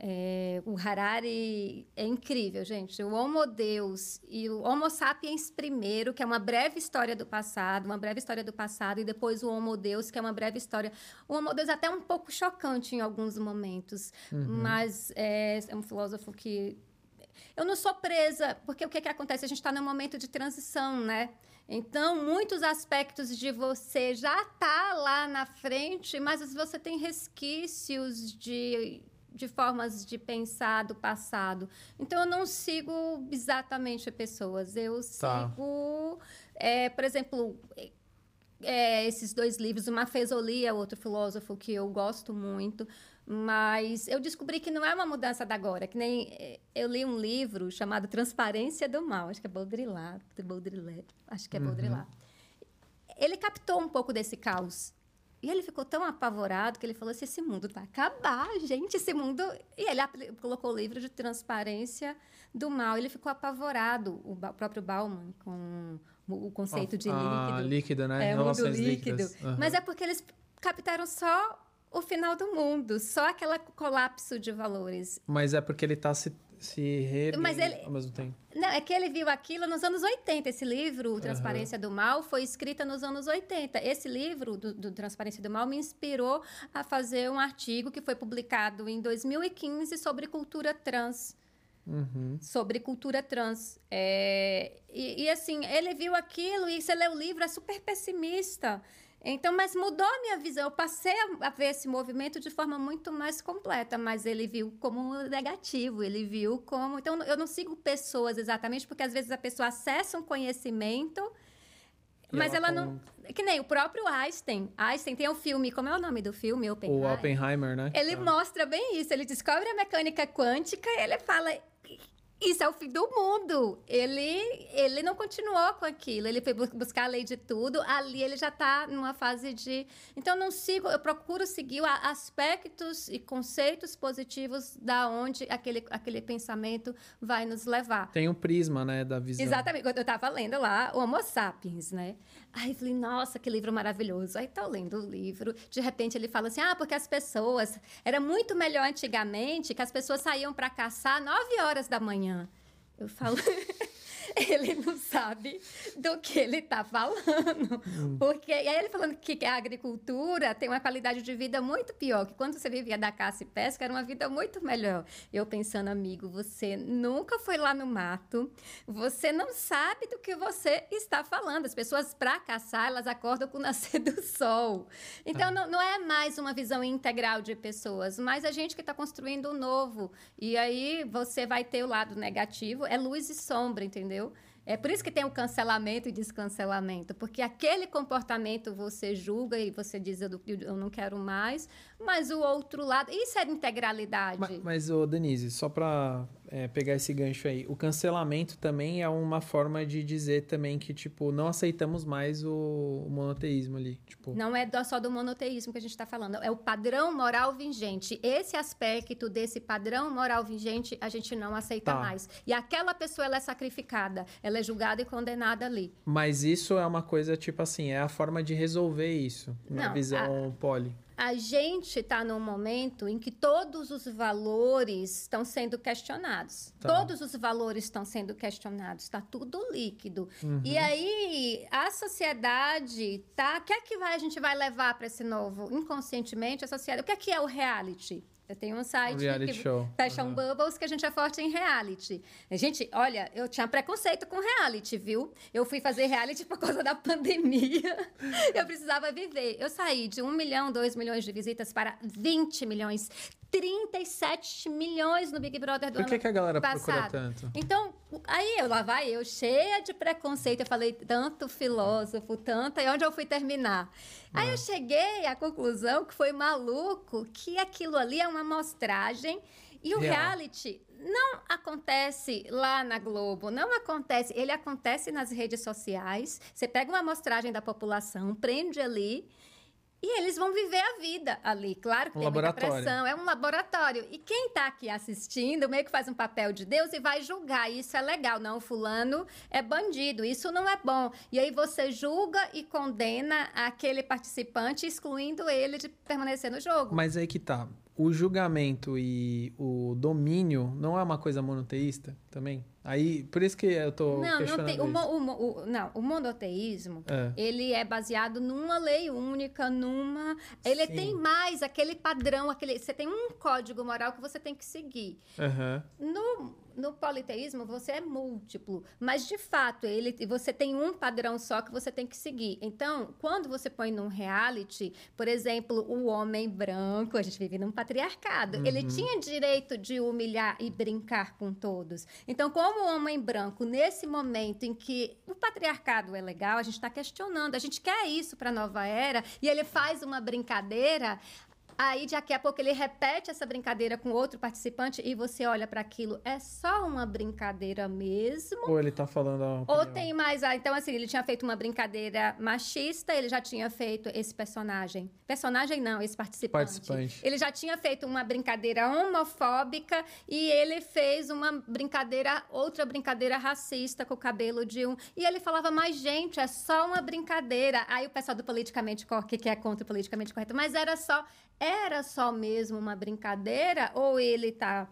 [SPEAKER 2] É, o Harari é incrível, gente. O Homo Deus e o Homo Sapiens primeiro, que é uma breve história do passado, uma breve história do passado, e depois o Homo Deus, que é uma breve história. O Homo Deus é até um pouco chocante em alguns momentos, uhum. mas é, é um filósofo que eu não sou presa, porque o que, que acontece? A gente está num momento de transição, né? Então, muitos aspectos de você já tá lá na frente, mas você tem resquícios de, de formas de pensar do passado. Então, eu não sigo exatamente pessoas. Eu tá. sigo, é, por exemplo, é, esses dois livros, uma Fesolia, outro filósofo que eu gosto muito. Mas eu descobri que não é uma mudança da agora, que nem eh, eu li um livro chamado Transparência do Mal, acho que é Baudrillard, Baudrillard acho que é uhum. Baudrillard. Ele captou um pouco desse caos. E ele ficou tão apavorado que ele falou assim: esse mundo vai acabar, gente, esse mundo. E ele colocou o livro de Transparência do Mal. Ele ficou apavorado, o próprio Bauman, com o conceito de líquido.
[SPEAKER 1] líquido, né?
[SPEAKER 2] É, mundo líquido. Uhum. Mas é porque eles captaram só o final do mundo, só aquele colapso de valores.
[SPEAKER 1] Mas é porque ele está se, se reerguendo ele... ao mesmo tempo.
[SPEAKER 2] Não, é que ele viu aquilo nos anos 80. Esse livro, Transparência uhum. do Mal, foi escrito nos anos 80. Esse livro, do, do, Transparência do Mal, me inspirou a fazer um artigo que foi publicado em 2015 sobre cultura trans.
[SPEAKER 1] Uhum.
[SPEAKER 2] Sobre cultura trans. É, e, e, assim, ele viu aquilo e você lê o livro, é super pessimista. Então, mas mudou a minha visão. Eu passei a, ver esse movimento de forma muito mais completa, mas ele viu como negativo, ele viu como. Então, eu não sigo pessoas exatamente, porque às vezes a pessoa acessa um conhecimento. E mas ela, ela não. Que nem o próprio Einstein. Einstein tem um filme, como é o nome do filme?
[SPEAKER 1] Oppenheimer. O Oppenheimer, né?
[SPEAKER 2] Ele ah. mostra bem isso. Ele descobre a mecânica quântica e ele fala: isso é o fim do mundo. Ele, ele não continuou com aquilo. Ele foi buscar a lei de tudo. Ali ele já está numa fase de. Então, eu não sigo, eu procuro seguir aspectos e conceitos positivos da onde aquele, aquele pensamento vai nos levar.
[SPEAKER 1] Tem um prisma, né, da visão.
[SPEAKER 2] Exatamente. Eu estava lendo lá, o Homo Sapiens, né? Aí falei, nossa, que livro maravilhoso. Aí tô lendo o livro, de repente ele fala assim: ah, porque as pessoas. Era muito melhor antigamente que as pessoas saíam para caçar nove horas da manhã. Eu falo. ele não sabe do que ele está falando. Hum. Porque e aí ele falando que a agricultura tem uma qualidade de vida muito pior, que quando você vivia da caça e pesca era uma vida muito melhor. Eu pensando, amigo, você nunca foi lá no mato, você não sabe do que você está falando. As pessoas, para caçar, elas acordam com o nascer do sol. Então, ah. não, não é mais uma visão integral de pessoas, mas a gente que está construindo o um novo. E aí você vai ter o lado negativo, é luz e sombra, entendeu? É por isso que tem o cancelamento e descancelamento, porque aquele comportamento você julga e você diz eu não quero mais, mas o outro lado, isso é integralidade.
[SPEAKER 1] Mas, mas ô Denise, só para é, pegar esse gancho aí. O cancelamento também é uma forma de dizer também que, tipo, não aceitamos mais o, o monoteísmo ali. Tipo...
[SPEAKER 2] Não é só do monoteísmo que a gente está falando, é o padrão moral vigente. Esse aspecto desse padrão moral vigente a gente não aceita tá. mais. E aquela pessoa, ela é sacrificada, ela é julgada e condenada ali.
[SPEAKER 1] Mas isso é uma coisa, tipo assim, é a forma de resolver isso, na visão a... poli
[SPEAKER 2] a gente está num momento em que todos os valores estão sendo questionados. Tá. Todos os valores estão sendo questionados. Está tudo líquido. Uhum. E aí a sociedade tá. O que é que vai, a gente vai levar para esse novo? Inconscientemente, a sociedade. O que é que é o reality? Eu tenho um site
[SPEAKER 1] reality que show.
[SPEAKER 2] Fashion uhum. Bubbles que a gente é forte em reality. Gente, olha, eu tinha preconceito com reality, viu? Eu fui fazer reality por causa da pandemia. eu precisava viver. Eu saí de 1 milhão, 2 milhões de visitas para 20 milhões. 37 milhões no Big Brother do
[SPEAKER 1] Por que
[SPEAKER 2] ano
[SPEAKER 1] que a galera
[SPEAKER 2] passado.
[SPEAKER 1] procura tanto?
[SPEAKER 2] Então, aí eu lá vai eu, cheia de preconceito, eu falei tanto filósofo, tanto, e onde eu fui terminar? Aí eu cheguei à conclusão que foi maluco, que aquilo ali é uma amostragem e o Real. reality não acontece lá na Globo, não acontece, ele acontece nas redes sociais. Você pega uma amostragem da população, prende ali e eles vão viver a vida ali. Claro que um tem laboratório. muita pressão, é um laboratório. E quem está aqui assistindo meio que faz um papel de Deus e vai julgar. Isso é legal. Não, o fulano é bandido, isso não é bom. E aí você julga e condena aquele participante, excluindo ele de permanecer no jogo.
[SPEAKER 1] Mas aí que tá. O julgamento e o domínio não é uma coisa monoteísta também? Aí, por isso que eu tô não, não tem, o,
[SPEAKER 2] o, o, não, o monoteísmo, é. ele é baseado numa lei única, numa... Ele Sim. tem mais aquele padrão, aquele... Você tem um código moral que você tem que seguir.
[SPEAKER 1] Uhum.
[SPEAKER 2] No, no politeísmo você é múltiplo, mas de fato ele você tem um padrão só que você tem que seguir. Então, quando você põe num reality, por exemplo, o homem branco, a gente vive num patriarcado, uhum. ele tinha direito de humilhar e brincar com todos. Então, como o homem branco nesse momento em que o patriarcado é legal, a gente está questionando, a gente quer isso para a nova era e ele faz uma brincadeira, Aí, daqui a pouco, ele repete essa brincadeira com outro participante e você olha para aquilo. É só uma brincadeira mesmo?
[SPEAKER 1] Ou ele tá falando.
[SPEAKER 2] Ou tem mais. Ah, então, assim, ele tinha feito uma brincadeira machista, ele já tinha feito esse personagem. Personagem não, esse participante. Participante. Ele já tinha feito uma brincadeira homofóbica e ele fez uma brincadeira, outra brincadeira racista com o cabelo de um. E ele falava, mas, gente, é só uma brincadeira. Aí o pessoal do politicamente correto, que é contra o politicamente correto, mas era só era só mesmo uma brincadeira ou ele está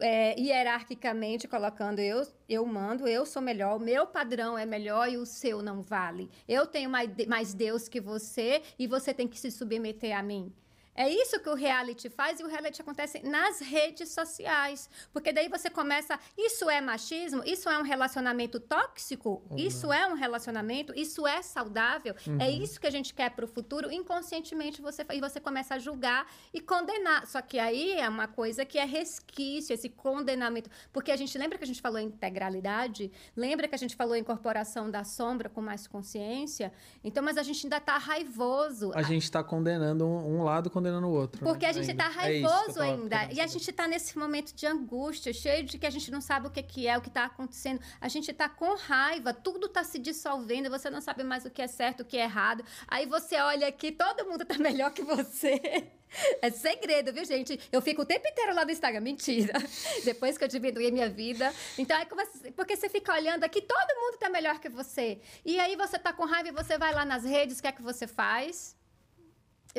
[SPEAKER 2] é, hierarquicamente colocando eu, eu mando, eu sou melhor, o meu padrão é melhor e o seu não vale. Eu tenho mais, mais Deus que você e você tem que se submeter a mim. É isso que o reality faz e o reality acontece nas redes sociais. Porque daí você começa. Isso é machismo? Isso é um relacionamento tóxico? Uhum. Isso é um relacionamento? Isso é saudável? É uhum. É isso que a gente quer para o futuro? Inconscientemente você e você começa a julgar e condenar. Só que aí é uma coisa que é resquício, esse condenamento. Porque a gente lembra que a gente falou em integralidade? Lembra que a gente falou em incorporação da sombra com mais consciência? Então, mas a gente ainda está raivoso.
[SPEAKER 1] A gente está condenando um, um lado, condenando condenando o outro.
[SPEAKER 2] Porque né? a gente está é raivoso é ainda. E a gente está nesse momento de angústia, cheio de que a gente não sabe o que, que é, o que está acontecendo. A gente está com raiva, tudo está se dissolvendo, você não sabe mais o que é certo, o que é errado. Aí você olha aqui, todo mundo está melhor que você. É segredo, viu, gente? Eu fico o tempo inteiro lá no Instagram. Mentira. Depois que eu diminuí minha vida. Então, é você, porque você fica olhando aqui, todo mundo tá melhor que você. E aí você tá com raiva e você vai lá nas redes, o que é que você faz?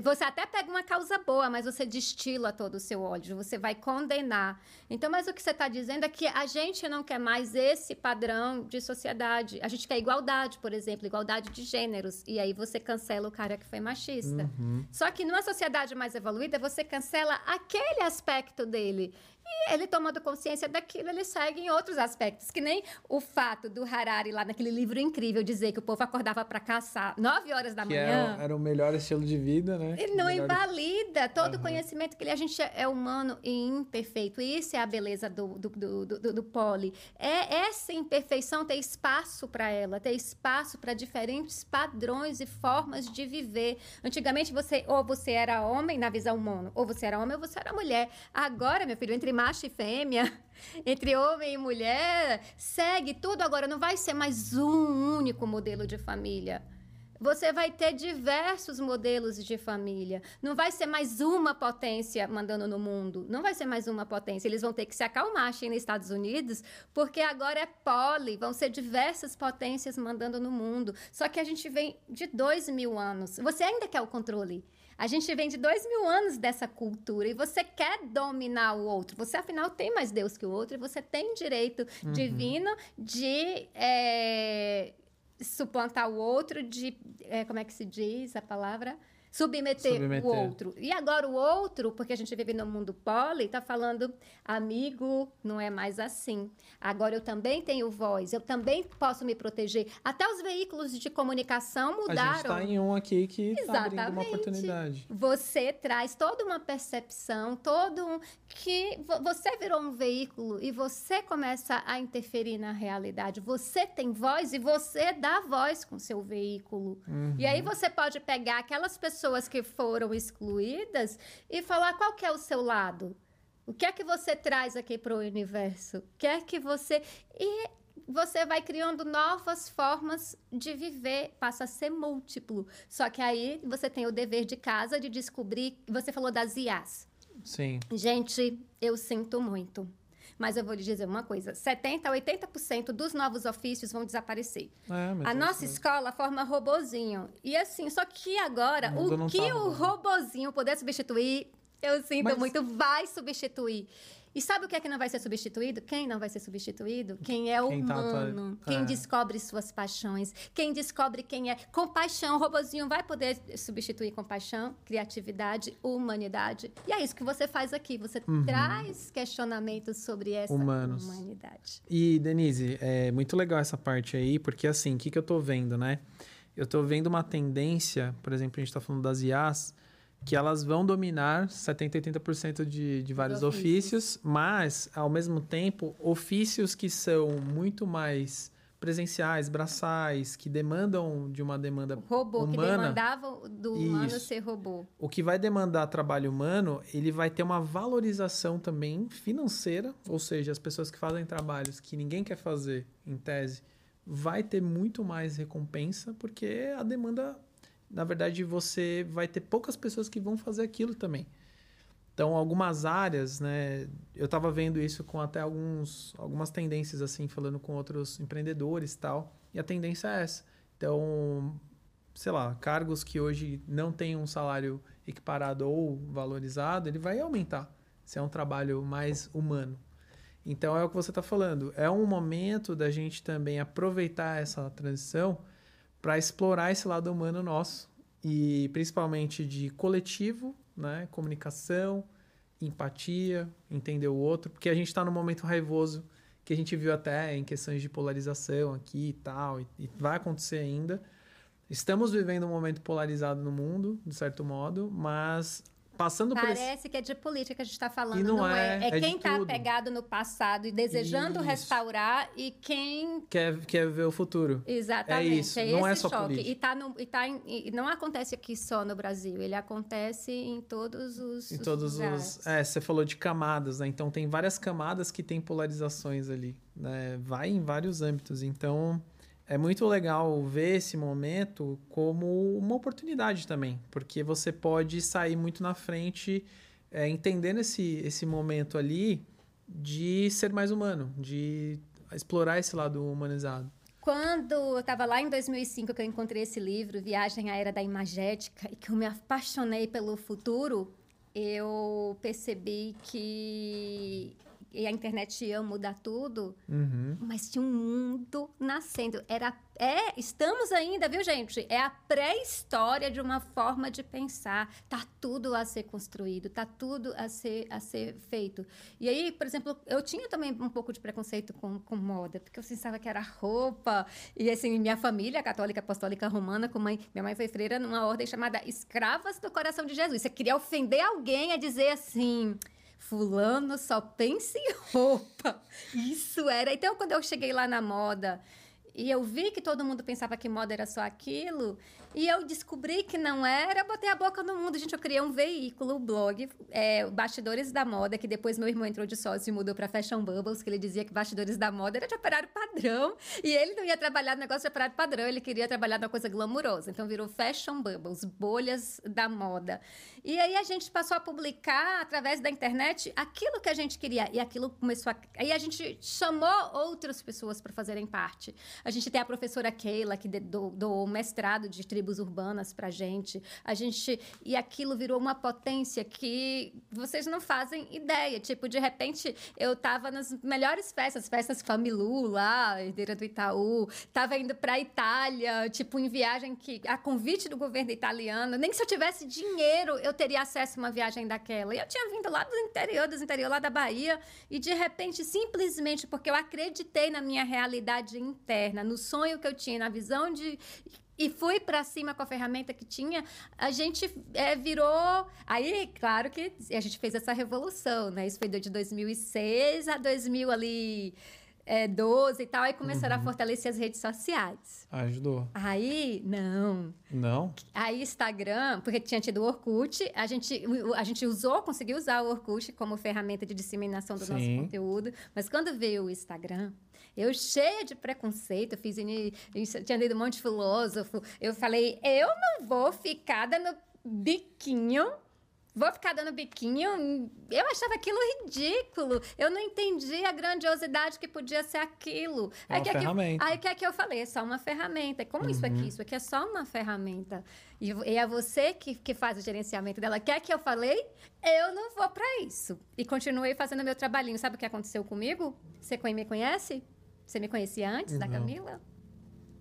[SPEAKER 2] Você até pega uma causa boa, mas você destila todo o seu ódio, você vai condenar. Então, mas o que você está dizendo é que a gente não quer mais esse padrão de sociedade. A gente quer igualdade, por exemplo, igualdade de gêneros. E aí você cancela o cara que foi machista. Uhum. Só que numa sociedade mais evoluída, você cancela aquele aspecto dele. E ele tomando consciência daquilo, ele segue em outros aspectos. Que nem o fato do Harari, lá naquele livro incrível, dizer que o povo acordava para caçar 9 horas da
[SPEAKER 1] que
[SPEAKER 2] manhã.
[SPEAKER 1] Era, era, o melhor estilo de vida, né?
[SPEAKER 2] Ele não melhor... invalida todo uhum. o conhecimento que ele, a gente é humano e imperfeito. E isso é a beleza do, do, do, do, do poli. É essa imperfeição ter espaço para ela, ter espaço para diferentes padrões e formas de viver. Antigamente, você ou você era homem na visão mono, ou você era homem ou você era mulher. Agora, meu filho, entre macho e fêmea, entre homem e mulher, segue tudo agora. Não vai ser mais um único modelo de família. Você vai ter diversos modelos de família. Não vai ser mais uma potência mandando no mundo. Não vai ser mais uma potência. Eles vão ter que se acalmar nos Estados Unidos, porque agora é poli. Vão ser diversas potências mandando no mundo. Só que a gente vem de dois mil anos. Você ainda quer o controle. A gente vem de dois mil anos dessa cultura e você quer dominar o outro. Você, afinal, tem mais Deus que o outro e você tem direito uhum. divino de é, suplantar o outro, de. É, como é que se diz a palavra? Submeter, submeter, o outro. E agora o outro, porque a gente vive no mundo poli, está falando, amigo, não é mais assim. Agora eu também tenho voz, eu também posso me proteger. Até os veículos de comunicação mudaram. A gente
[SPEAKER 1] está em um aqui que está abrindo uma oportunidade.
[SPEAKER 2] Você traz toda uma percepção, todo um... que você virou um veículo e você começa a interferir na realidade. Você tem voz e você dá voz com seu veículo. Uhum. E aí você pode pegar aquelas pessoas pessoas que foram excluídas e falar qual que é o seu lado. O que é que você traz aqui para o universo? O que é que você. E você vai criando novas formas de viver, passa a ser múltiplo. Só que aí você tem o dever de casa de descobrir. Você falou das IAs.
[SPEAKER 1] Sim.
[SPEAKER 2] Gente, eu sinto muito. Mas eu vou lhe dizer uma coisa: 70% a 80% dos novos ofícios vão desaparecer. É, a nossa escola forma robozinho. E assim, só que agora, o, o que tá o robozinho puder substituir, eu sinto mas... muito, vai substituir. E sabe o que é que não vai ser substituído? Quem não vai ser substituído? Quem é quem humano, tá, quem é. descobre suas paixões, quem descobre quem é. Compaixão, o robozinho vai poder substituir compaixão, criatividade, humanidade. E é isso que você faz aqui. Você uhum. traz questionamentos sobre essa Humanos. humanidade.
[SPEAKER 1] E, Denise, é muito legal essa parte aí, porque assim, o que, que eu tô vendo, né? Eu tô vendo uma tendência, por exemplo, a gente tá falando das IAs, que elas vão dominar 70%, 80% de, de vários ofícios. ofícios, mas, ao mesmo tempo, ofícios que são muito mais presenciais, braçais, que demandam de uma demanda o
[SPEAKER 2] robô,
[SPEAKER 1] humana.
[SPEAKER 2] que demandava do humano isso. ser robô.
[SPEAKER 1] O que vai demandar trabalho humano, ele vai ter uma valorização também financeira, ou seja, as pessoas que fazem trabalhos que ninguém quer fazer, em tese, vai ter muito mais recompensa, porque a demanda na verdade, você vai ter poucas pessoas que vão fazer aquilo também. Então, algumas áreas, né? Eu estava vendo isso com até alguns, algumas tendências, assim, falando com outros empreendedores e tal. E a tendência é essa. Então, sei lá, cargos que hoje não têm um salário equiparado ou valorizado, ele vai aumentar. Se é um trabalho mais humano. Então, é o que você está falando. É um momento da gente também aproveitar essa transição para explorar esse lado humano nosso e principalmente de coletivo, né, comunicação, empatia, entender o outro, porque a gente está num momento raivoso que a gente viu até em questões de polarização aqui e tal, e, e vai acontecer ainda. Estamos vivendo um momento polarizado no mundo, de certo modo, mas passando
[SPEAKER 2] Parece
[SPEAKER 1] por esse...
[SPEAKER 2] que é de política que a gente está falando,
[SPEAKER 1] e
[SPEAKER 2] não,
[SPEAKER 1] não é.
[SPEAKER 2] É, é, é quem está apegado no passado e desejando isso. restaurar e quem...
[SPEAKER 1] Quer, quer ver o futuro.
[SPEAKER 2] Exatamente.
[SPEAKER 1] É isso, é não é só choque. política.
[SPEAKER 2] E, tá no, e, tá em, e não acontece aqui só no Brasil, ele acontece em todos os
[SPEAKER 1] Em todos
[SPEAKER 2] lugares.
[SPEAKER 1] os... É, você falou de camadas, né? Então tem várias camadas que tem polarizações ali, né? Vai em vários âmbitos, então é muito legal ver esse momento como uma oportunidade também, porque você pode sair muito na frente é, entendendo esse, esse momento ali de ser mais humano, de explorar esse lado humanizado.
[SPEAKER 2] Quando eu estava lá em 2005 que eu encontrei esse livro, Viagem à Era da Imagética, e que eu me apaixonei pelo futuro, eu percebi que e a internet ia mudar tudo,
[SPEAKER 1] uhum.
[SPEAKER 2] mas tinha um mundo nascendo. Era, é, estamos ainda, viu, gente? É a pré-história de uma forma de pensar. Tá tudo a ser construído, tá tudo a ser, a ser feito. E aí, por exemplo, eu tinha também um pouco de preconceito com, com moda, porque eu pensava que era roupa. E assim, minha família católica apostólica romana, com mãe, minha mãe foi freira numa ordem chamada Escravas do Coração de Jesus. Você queria ofender alguém a dizer assim Fulano só pensa em roupa. Isso era. Então, quando eu cheguei lá na moda e eu vi que todo mundo pensava que moda era só aquilo, e eu descobri que não era, botei a boca no mundo. Gente, eu criei um veículo, um blog, é, Bastidores da Moda, que depois meu irmão entrou de sócio e mudou para Fashion Bubbles, que ele dizia que Bastidores da Moda era de operário padrão. E ele não ia trabalhar no negócio de operário padrão, ele queria trabalhar numa coisa glamurosa. Então virou Fashion Bubbles, bolhas da moda. E aí a gente passou a publicar através da internet aquilo que a gente queria. E aquilo começou a. Aí a gente chamou outras pessoas para fazerem parte. A gente tem a professora Keila, que doou mestrado de tribos urbanas para gente. A gente e aquilo virou uma potência que vocês não fazem ideia. Tipo, de repente eu estava nas melhores festas, festas Familu lá, herdeira do Itaú, estava indo para Itália, tipo em viagem que a convite do governo italiano. Nem se eu tivesse dinheiro eu teria acesso a uma viagem daquela. E eu tinha vindo lá do interior, dos interior lá da Bahia e de repente simplesmente porque eu acreditei na minha realidade interna, no sonho que eu tinha, na visão de e fui para cima com a ferramenta que tinha, a gente é, virou. Aí, claro que a gente fez essa revolução, né? Isso foi de 2006 a 2000 ali. É, 12 e tal, aí começaram uhum. a fortalecer as redes sociais.
[SPEAKER 1] Ajudou.
[SPEAKER 2] Aí, não.
[SPEAKER 1] Não?
[SPEAKER 2] Aí, Instagram, porque tinha tido o Orkut, a gente, a gente usou, conseguiu usar o Orkut como ferramenta de disseminação do Sim. nosso conteúdo, mas quando veio o Instagram, eu, cheia de preconceito, fiz tinha lido um monte de filósofo. Eu falei, eu não vou ficar dando biquinho vou ficar dando biquinho. Eu achava aquilo ridículo. Eu não entendi a grandiosidade que podia ser aquilo.
[SPEAKER 1] É uma
[SPEAKER 2] que
[SPEAKER 1] ferramenta.
[SPEAKER 2] Aqui, aí que é que eu falei, é só uma ferramenta. Como uhum. isso aqui? Isso aqui é só uma ferramenta. E, e, é você que, que faz o gerenciamento dela. Quer que eu falei? Eu não vou para isso. E continuei fazendo meu trabalhinho. Sabe o que aconteceu comigo? Você me conhece? Você me conhecia antes não. da Camila?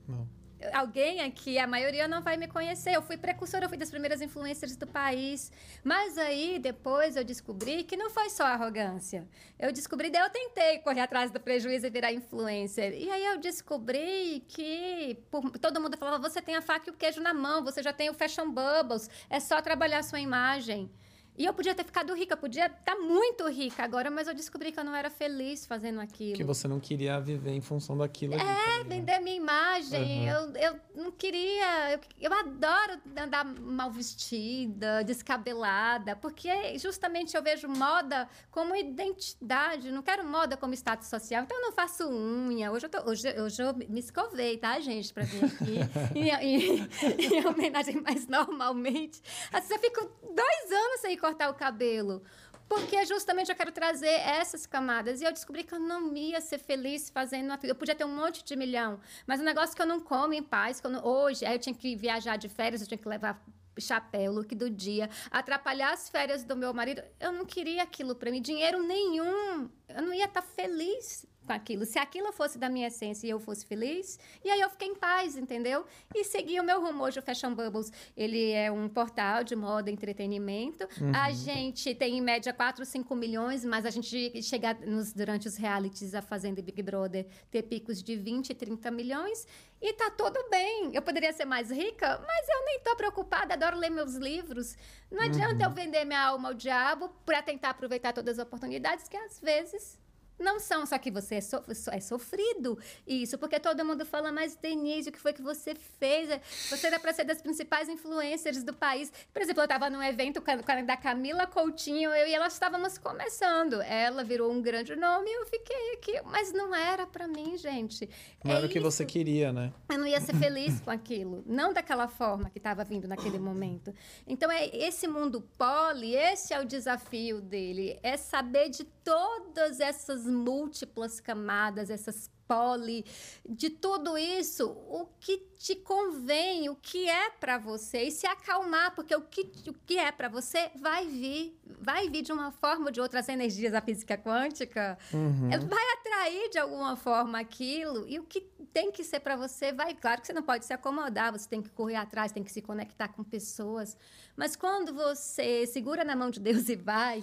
[SPEAKER 1] Não
[SPEAKER 2] alguém aqui, a maioria não vai me conhecer. Eu fui precursora, eu fui das primeiras influencers do país. Mas aí, depois, eu descobri que não foi só arrogância. Eu descobri, daí eu tentei correr atrás do prejuízo e virar influencer. E aí eu descobri que por, todo mundo falava, você tem a faca e o queijo na mão, você já tem o fashion bubbles, é só trabalhar a sua imagem. E eu podia ter ficado rica, podia estar tá muito rica agora, mas eu descobri que eu não era feliz fazendo aquilo.
[SPEAKER 1] Que você não queria viver em função daquilo.
[SPEAKER 2] É,
[SPEAKER 1] ali,
[SPEAKER 2] né? vender minha imagem. Uhum. Eu, eu não queria. Eu, eu adoro andar mal vestida, descabelada, porque justamente eu vejo moda como identidade. Não quero moda como status social. Então eu não faço unha. Hoje eu, tô, hoje, hoje eu me escovei, tá, gente, pra vir aqui. em, em, em, homenagem mais normalmente. Assim, eu fico dois anos sem cortar o cabelo. Porque justamente eu quero trazer essas camadas. E eu descobri que eu não ia ser feliz fazendo aquilo. Eu podia ter um monte de milhão, mas um negócio que eu não como em paz. Não... Hoje, aí eu tinha que viajar de férias, eu tinha que levar chapéu, look do dia, atrapalhar as férias do meu marido. Eu não queria aquilo para mim, dinheiro nenhum. Eu não ia estar tá feliz com aquilo. Se aquilo fosse da minha essência e eu fosse feliz, e aí eu fiquei em paz, entendeu? E segui o meu rumo. Hoje o Fashion Bubbles, ele é um portal de moda e entretenimento. Uhum. A gente tem em média 4, 5 milhões, mas a gente chega nos, durante os realities, a Fazenda e Big Brother, ter picos de 20, 30 milhões. E tá tudo bem. Eu poderia ser mais rica, mas eu nem tô preocupada, adoro ler meus livros. Não adianta uhum. eu vender minha alma ao diabo para tentar aproveitar todas as oportunidades que às vezes não são, só que você é, so, é sofrido isso, porque todo mundo fala, mas Denise, o que foi que você fez? Você era para ser das principais influencers do país. Por exemplo, eu estava num evento com a, da Camila Coutinho, eu e ela estávamos começando. Ela virou um grande nome e eu fiquei aqui, mas não era para mim, gente.
[SPEAKER 1] Não
[SPEAKER 2] é
[SPEAKER 1] era o que você queria, né?
[SPEAKER 2] Eu não ia ser feliz com aquilo, não daquela forma que estava vindo naquele momento. Então, é esse mundo poli, esse é o desafio dele, é saber de todas essas múltiplas camadas, essas poli, de tudo isso, o que te convém, o que é para você e se acalmar, porque o que, o que é para você vai vir, vai vir de uma forma ou de outra, as energias da física quântica, uhum. vai atrair de alguma forma aquilo e o que tem que ser para você vai, claro que você não pode se acomodar, você tem que correr atrás, tem que se conectar com pessoas, mas quando você segura na mão de Deus e vai,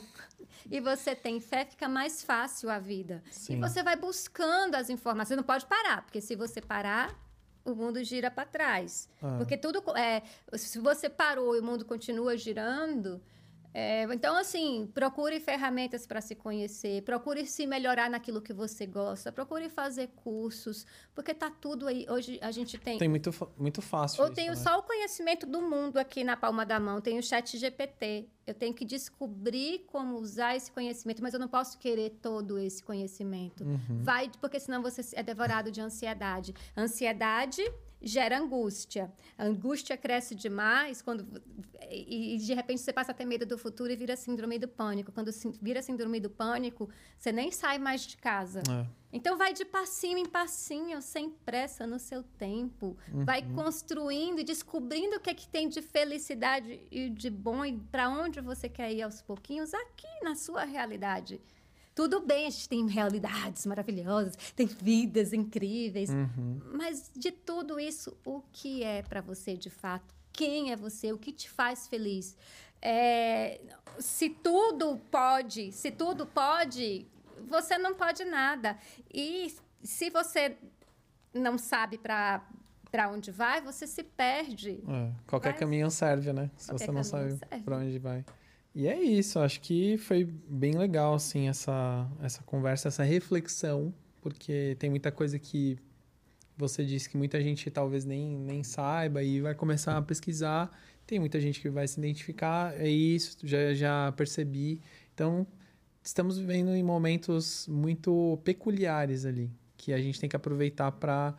[SPEAKER 2] e você tem fé, fica mais fácil a vida. Sim. E você vai buscando as informações. Você não pode parar, porque se você parar, o mundo gira para trás. Ah. Porque tudo. É, se você parou e o mundo continua girando, é, então, assim, procure ferramentas para se conhecer, procure se melhorar naquilo que você gosta, procure fazer cursos, porque tá tudo aí. Hoje a gente tem.
[SPEAKER 1] Tem muito, muito fácil.
[SPEAKER 2] Eu isso, tenho né? só o conhecimento do mundo aqui na palma da mão, tenho o chat GPT. Eu tenho que descobrir como usar esse conhecimento, mas eu não posso querer todo esse conhecimento. Uhum. Vai, porque senão você é devorado de ansiedade. Ansiedade gera angústia. A angústia cresce demais quando e, de repente você passa a ter medo do futuro e vira síndrome do pânico. Quando vira síndrome do pânico, você nem sai mais de casa. É. Então vai de passinho em passinho, sem pressa, no seu tempo. Uhum. Vai construindo e descobrindo o que é que tem de felicidade e de bom e para onde você quer ir aos pouquinhos aqui na sua realidade. Tudo bem, a gente tem realidades maravilhosas, tem vidas incríveis, uhum. mas de tudo isso, o que é para você de fato? Quem é você? O que te faz feliz? É, se tudo pode, se tudo pode, você não pode nada. E se você não sabe para para onde vai, você se perde.
[SPEAKER 1] É, qualquer vai, caminho serve, né? Se você não sabe para onde vai. E é isso, acho que foi bem legal, assim, essa, essa conversa, essa reflexão, porque tem muita coisa que você disse que muita gente talvez nem, nem saiba e vai começar a pesquisar. Tem muita gente que vai se identificar, é isso, já, já percebi. Então, estamos vivendo em momentos muito peculiares ali, que a gente tem que aproveitar para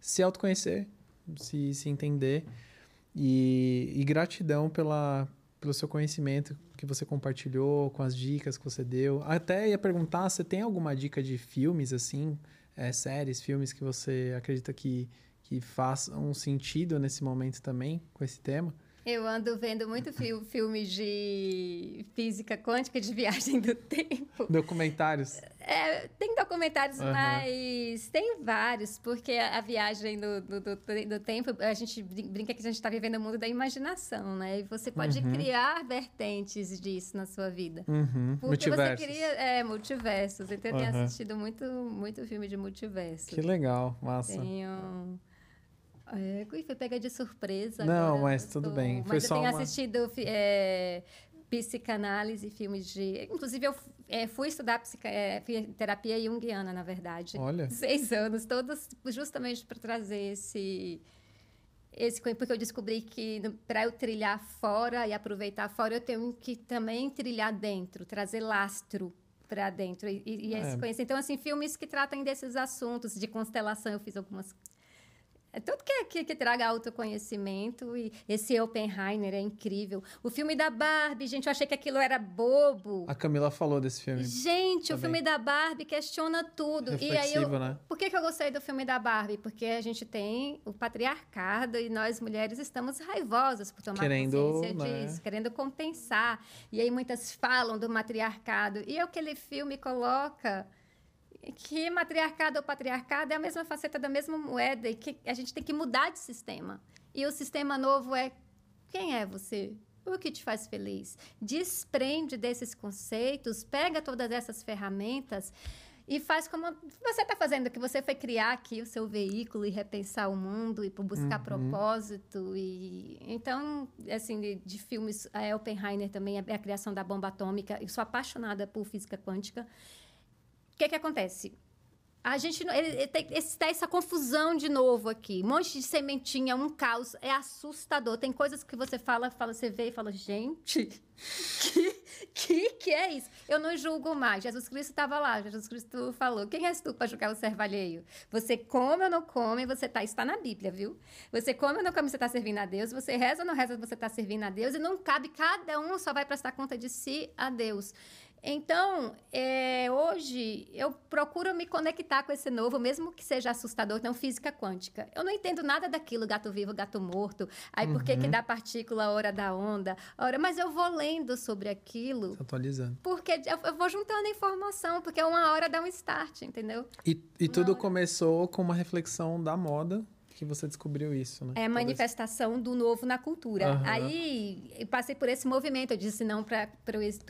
[SPEAKER 1] se autoconhecer, se, se entender. E, e gratidão pela, pelo seu conhecimento que você compartilhou, com as dicas que você deu. Até ia perguntar, você tem alguma dica de filmes, assim, é, séries, filmes que você acredita que, que façam sentido nesse momento também, com esse tema?
[SPEAKER 2] Eu ando vendo muito fi filmes de física quântica, de viagem do tempo.
[SPEAKER 1] Documentários?
[SPEAKER 2] É, tem documentários, uhum. mas tem vários, porque a, viagem do, do, do, do, tempo, a gente brinca que a gente está vivendo o mundo da imaginação, né? E você pode uhum. criar vertentes disso na sua vida.
[SPEAKER 1] Uhum.
[SPEAKER 2] Porque multiversos. você cria é, multiversos. Então, eu tenho assistido muito, muito filme de multiverso.
[SPEAKER 1] Que legal, massa.
[SPEAKER 2] Tenho... É, foi pega de surpresa.
[SPEAKER 1] Não, agora, mas tudo tô... bem.
[SPEAKER 2] Foi mas
[SPEAKER 1] só
[SPEAKER 2] eu tenho
[SPEAKER 1] uma...
[SPEAKER 2] assistido é, psicanálise, filmes de. Inclusive, eu é, fui estudar psica... é, terapia junguiana, na verdade.
[SPEAKER 1] Olha.
[SPEAKER 2] Seis anos, todos justamente para trazer esse. Esse, porque eu descobri que para eu trilhar fora e aproveitar fora, eu tenho que também trilhar dentro, trazer lastro para dentro. E, e é. esse conhecimento. Então, assim, filmes que tratam desses assuntos de constelação, eu fiz algumas é tudo que, que, que, traga autoconhecimento e esse Oppenheimer é incrível. O filme da Barbie, gente, eu achei que aquilo era bobo.
[SPEAKER 1] A Camila falou desse filme.
[SPEAKER 2] Gente, o filme da Barbie questiona tudo.
[SPEAKER 1] Reflexivo, e aí eu,
[SPEAKER 2] né? Por que, que eu gostei do filme da Barbie? Porque a gente tem o patriarcado e nós mulheres estamos raivosas por tomar
[SPEAKER 1] querendo,
[SPEAKER 2] consciência
[SPEAKER 1] né?
[SPEAKER 2] disso, querendo compensar. E aí muitas falam do matriarcado. E aquele filme coloca que matriarcado ou patriarcado é a mesma faceta da mesma moeda e que a gente tem que mudar de sistema. E o sistema novo é quem é você? O que te faz feliz? Desprende desses conceitos, pega todas essas ferramentas e faz como você está fazendo, que você foi criar aqui o seu veículo e repensar o mundo e buscar uhum. propósito. e Então, assim, de, de filmes, a Oppenheimer também, a, a criação da bomba atômica. Eu sou apaixonada por física quântica que que acontece? A gente ele, ele tem esse, essa confusão de novo aqui. Um monte de sementinha, um caos. É assustador. Tem coisas que você fala, fala, você vê e fala, gente, que, que, que é isso? Eu não julgo mais. Jesus Cristo estava lá. Jesus Cristo falou: quem és tu para julgar o servo alheio? Você come ou não come, você tá, está na Bíblia, viu? Você come ou não come, você está servindo a Deus. Você reza ou não reza, você está servindo a Deus. E não cabe, cada um só vai prestar conta de si a Deus. Então, é, hoje eu procuro me conectar com esse novo, mesmo que seja assustador, então física quântica. Eu não entendo nada daquilo, gato vivo, gato morto. Aí uhum. por que que uhum. dá partícula hora da onda? Hora, mas eu vou lendo sobre aquilo.
[SPEAKER 1] Se atualizando.
[SPEAKER 2] Porque eu, vou juntando informação, porque uma hora dá um start, entendeu?
[SPEAKER 1] E, e tudo hora... começou com uma reflexão da moda que você descobriu isso, né?
[SPEAKER 2] É a manifestação do novo na cultura. Uhum. Aí eu passei por esse movimento, eu disse não para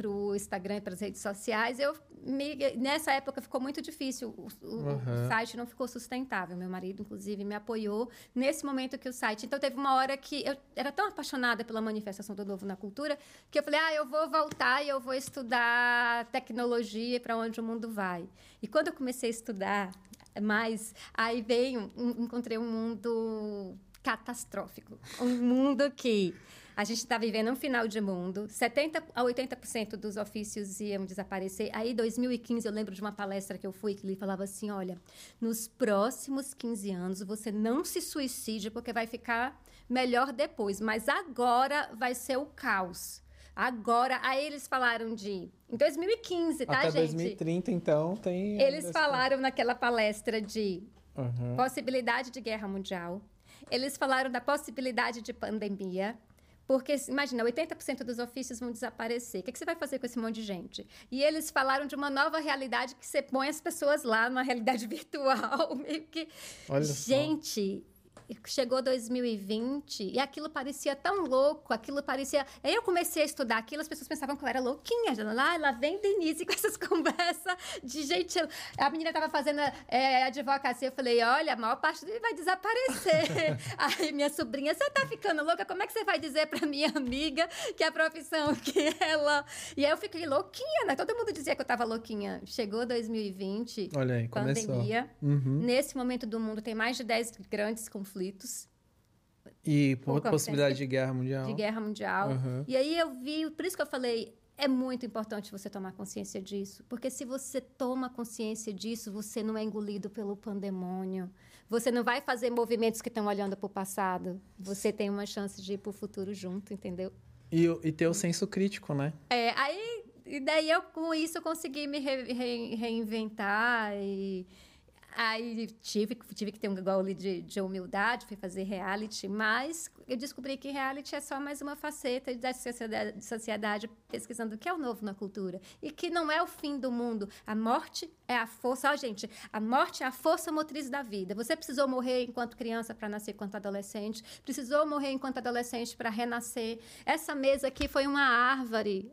[SPEAKER 2] o Instagram e para as redes sociais. Eu me, nessa época ficou muito difícil, o, uhum. o, site não ficou sustentável. Meu marido, inclusive, me apoiou nesse momento que o site. Então teve uma hora que eu era tão apaixonada pela manifestação do novo na cultura que eu falei: ah, eu vou voltar e eu vou estudar tecnologia para onde o mundo vai. E quando eu comecei a estudar mas aí veio, encontrei um mundo catastrófico. Um mundo que a gente está vivendo um final de mundo, 70 a 80% dos ofícios iam desaparecer. Aí, em 2015, eu lembro de uma palestra que eu fui que ele falava assim: olha, nos próximos 15 anos você não se suicide porque vai ficar melhor depois, mas agora vai ser o caos. Agora, aí eles falaram de. Em 2015, tá,
[SPEAKER 1] Até
[SPEAKER 2] gente?
[SPEAKER 1] 2030, então, tem.
[SPEAKER 2] Eles falaram naquela palestra de uhum. possibilidade de guerra mundial. Eles falaram da possibilidade de pandemia. Porque, imagina, 80% dos ofícios vão desaparecer. O que, que, você vai fazer com esse monte de gente? E eles falaram de uma nova realidade que você põe as pessoas lá numa realidade virtual. Meio que.
[SPEAKER 1] Olha
[SPEAKER 2] gente, só chegou 2020 e aquilo parecia tão louco, aquilo parecia. Aí eu comecei a estudar aquilo, as pessoas pensavam que eu era louquinha. Lá, lá vem Denise com essas conversas de gente. A menina estava fazendo é, advocacia, eu falei: olha, a maior parte dele vai desaparecer. Aí minha sobrinha, você tá ficando louca? Como é que você vai dizer para minha amiga que a profissão que ela. E aí eu fiquei louquinha, né? Todo mundo dizia que eu estava louquinha. Chegou 2020,
[SPEAKER 1] olha aí,
[SPEAKER 2] pandemia.
[SPEAKER 1] Uhum.
[SPEAKER 2] Nesse momento do mundo tem mais de 10 grandes conflitos conflitos.
[SPEAKER 1] E por possibilidade de guerra mundial.
[SPEAKER 2] De guerra mundial. Uhum. E aí eu vi, por isso que eu falei, é muito importante você tomar consciência disso. Porque se você toma consciência disso, você não é engolido pelo pandemônio. Você não vai fazer movimentos que estão olhando para o passado. Você tem uma chance de ir para o futuro junto, entendeu?
[SPEAKER 1] E, e ter o senso crítico, né?
[SPEAKER 2] É, aí e daí eu com isso consegui me re, re, reinventar e Aí tive, tive que ter um gole de, de humildade, fui fazer reality, mas eu descobri que reality é só mais uma faceta da sociedade, sociedade pesquisando o que é o novo na cultura. E que não é o fim do mundo. A morte é a força. Ó, gente, a morte é a força motriz da vida. Você precisou morrer enquanto criança para nascer enquanto adolescente, precisou morrer enquanto adolescente para renascer. Essa mesa aqui foi uma árvore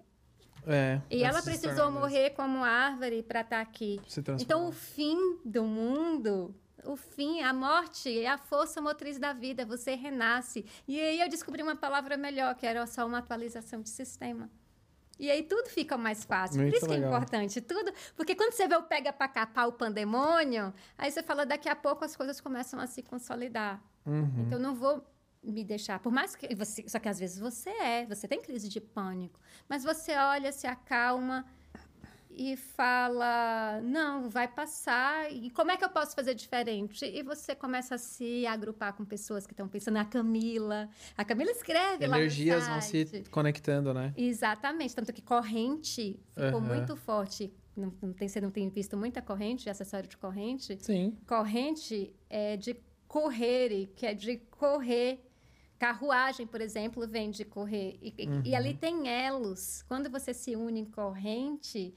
[SPEAKER 1] é,
[SPEAKER 2] e ela precisou morrer como árvore para estar tá aqui. Então, o fim do mundo, o fim, a morte é a força motriz da vida. Você renasce. E aí eu descobri uma palavra melhor, que era só uma atualização de sistema. E aí tudo fica mais fácil. Muito Por isso legal. que é importante tudo. Porque quando você vê o pega para capar o pandemônio, aí você fala, daqui a pouco as coisas começam a se consolidar. Uhum. Então, não vou me deixar. Por mais que você. Só que às vezes você é, você tem crise de pânico. Mas você olha, se acalma e fala: não, vai passar. E como é que eu posso fazer diferente? E você começa a se agrupar com pessoas que estão pensando. A Camila. A Camila escreve
[SPEAKER 1] Energias lá. Energias vão se conectando, né?
[SPEAKER 2] Exatamente. Tanto que corrente ficou uhum. muito forte. Não, não, tem, você não tem visto muita corrente, acessório de corrente?
[SPEAKER 1] Sim.
[SPEAKER 2] Corrente é de correr, que é de correr Carruagem, por exemplo, vem de correr. E, uhum. e, ali tem elos. Quando você se une em corrente,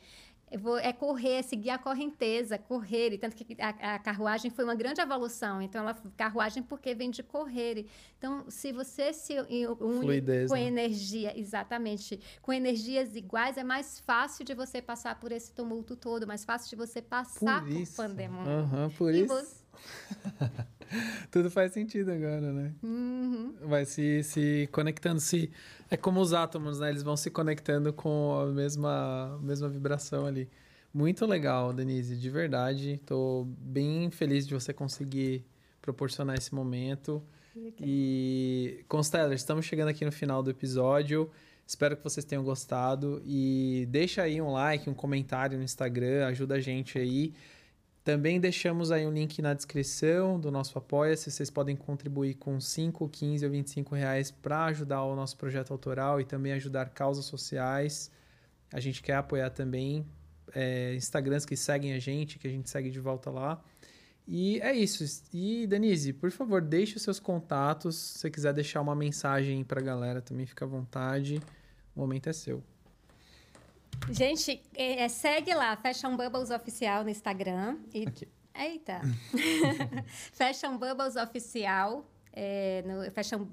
[SPEAKER 2] é correr, é seguir a correnteza, correr. E tanto que a, a, carruagem foi uma grande evolução. Então, ela carruagem porque vem de correr. Então, se você se une Fluidez, com né? energia, exatamente, com energias iguais, é mais fácil de você passar por esse tumulto todo, mais fácil de você passar por, por pandemônio.
[SPEAKER 1] Uhum, por e isso. Você... Tudo faz sentido agora, né?
[SPEAKER 2] Uhum.
[SPEAKER 1] Vai se, se conectando. Se, é como os átomos, né? Eles vão se conectando com a mesma, mesma vibração ali. Muito legal, Denise, de verdade. Estou bem feliz de você conseguir proporcionar esse momento. E, Constellers, estamos chegando aqui no final do episódio. Espero que vocês tenham gostado. E deixa aí um like, um comentário no Instagram, ajuda a gente aí. Também deixamos aí um link na descrição do nosso Apoia-se. Vocês podem contribuir com 5, 15 ou 25 reais para ajudar o nosso projeto autoral e também ajudar causas sociais. A gente quer apoiar também é, Instagrams que seguem a gente, que a gente segue de volta lá. E é isso. E, Denise, por favor, deixe os seus contatos. Se você quiser deixar uma mensagem para a galera, também fica à vontade. O momento é seu.
[SPEAKER 2] Gente, é, é, segue lá, Fashion Bubbles Oficial no Instagram. E... Aqui. Eita! Fashion Bubbles Oficial é, no Fashion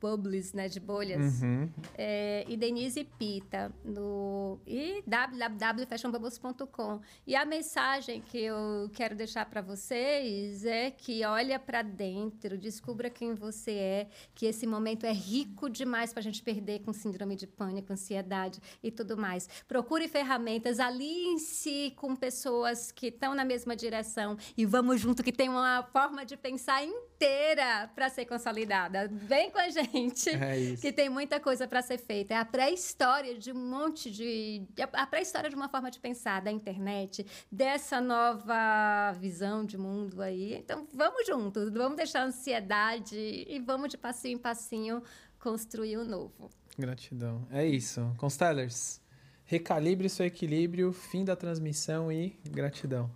[SPEAKER 2] Bubbles, né, de bolhas,
[SPEAKER 1] uhum.
[SPEAKER 2] é, e Denise Pita, no e www.fashionbubbles.com. E a mensagem que eu quero deixar para vocês é que olha para dentro, descubra quem você é, que esse momento é rico demais para a gente perder com síndrome de pânico, ansiedade e tudo mais. Procure ferramentas, aliem-se com pessoas que estão na mesma direção e vamos junto, que tem uma forma de pensar inteira para ser consolidada. Vem com a gente,
[SPEAKER 1] é
[SPEAKER 2] que tem muita coisa para ser feita. É a pré-história de um monte de. A pré-história de uma forma de pensar da internet, dessa nova visão de mundo aí. Então, vamos juntos, vamos deixar a ansiedade e vamos de passinho em passinho construir o novo.
[SPEAKER 1] Gratidão. É isso. Constellers, recalibre seu equilíbrio, fim da transmissão e gratidão.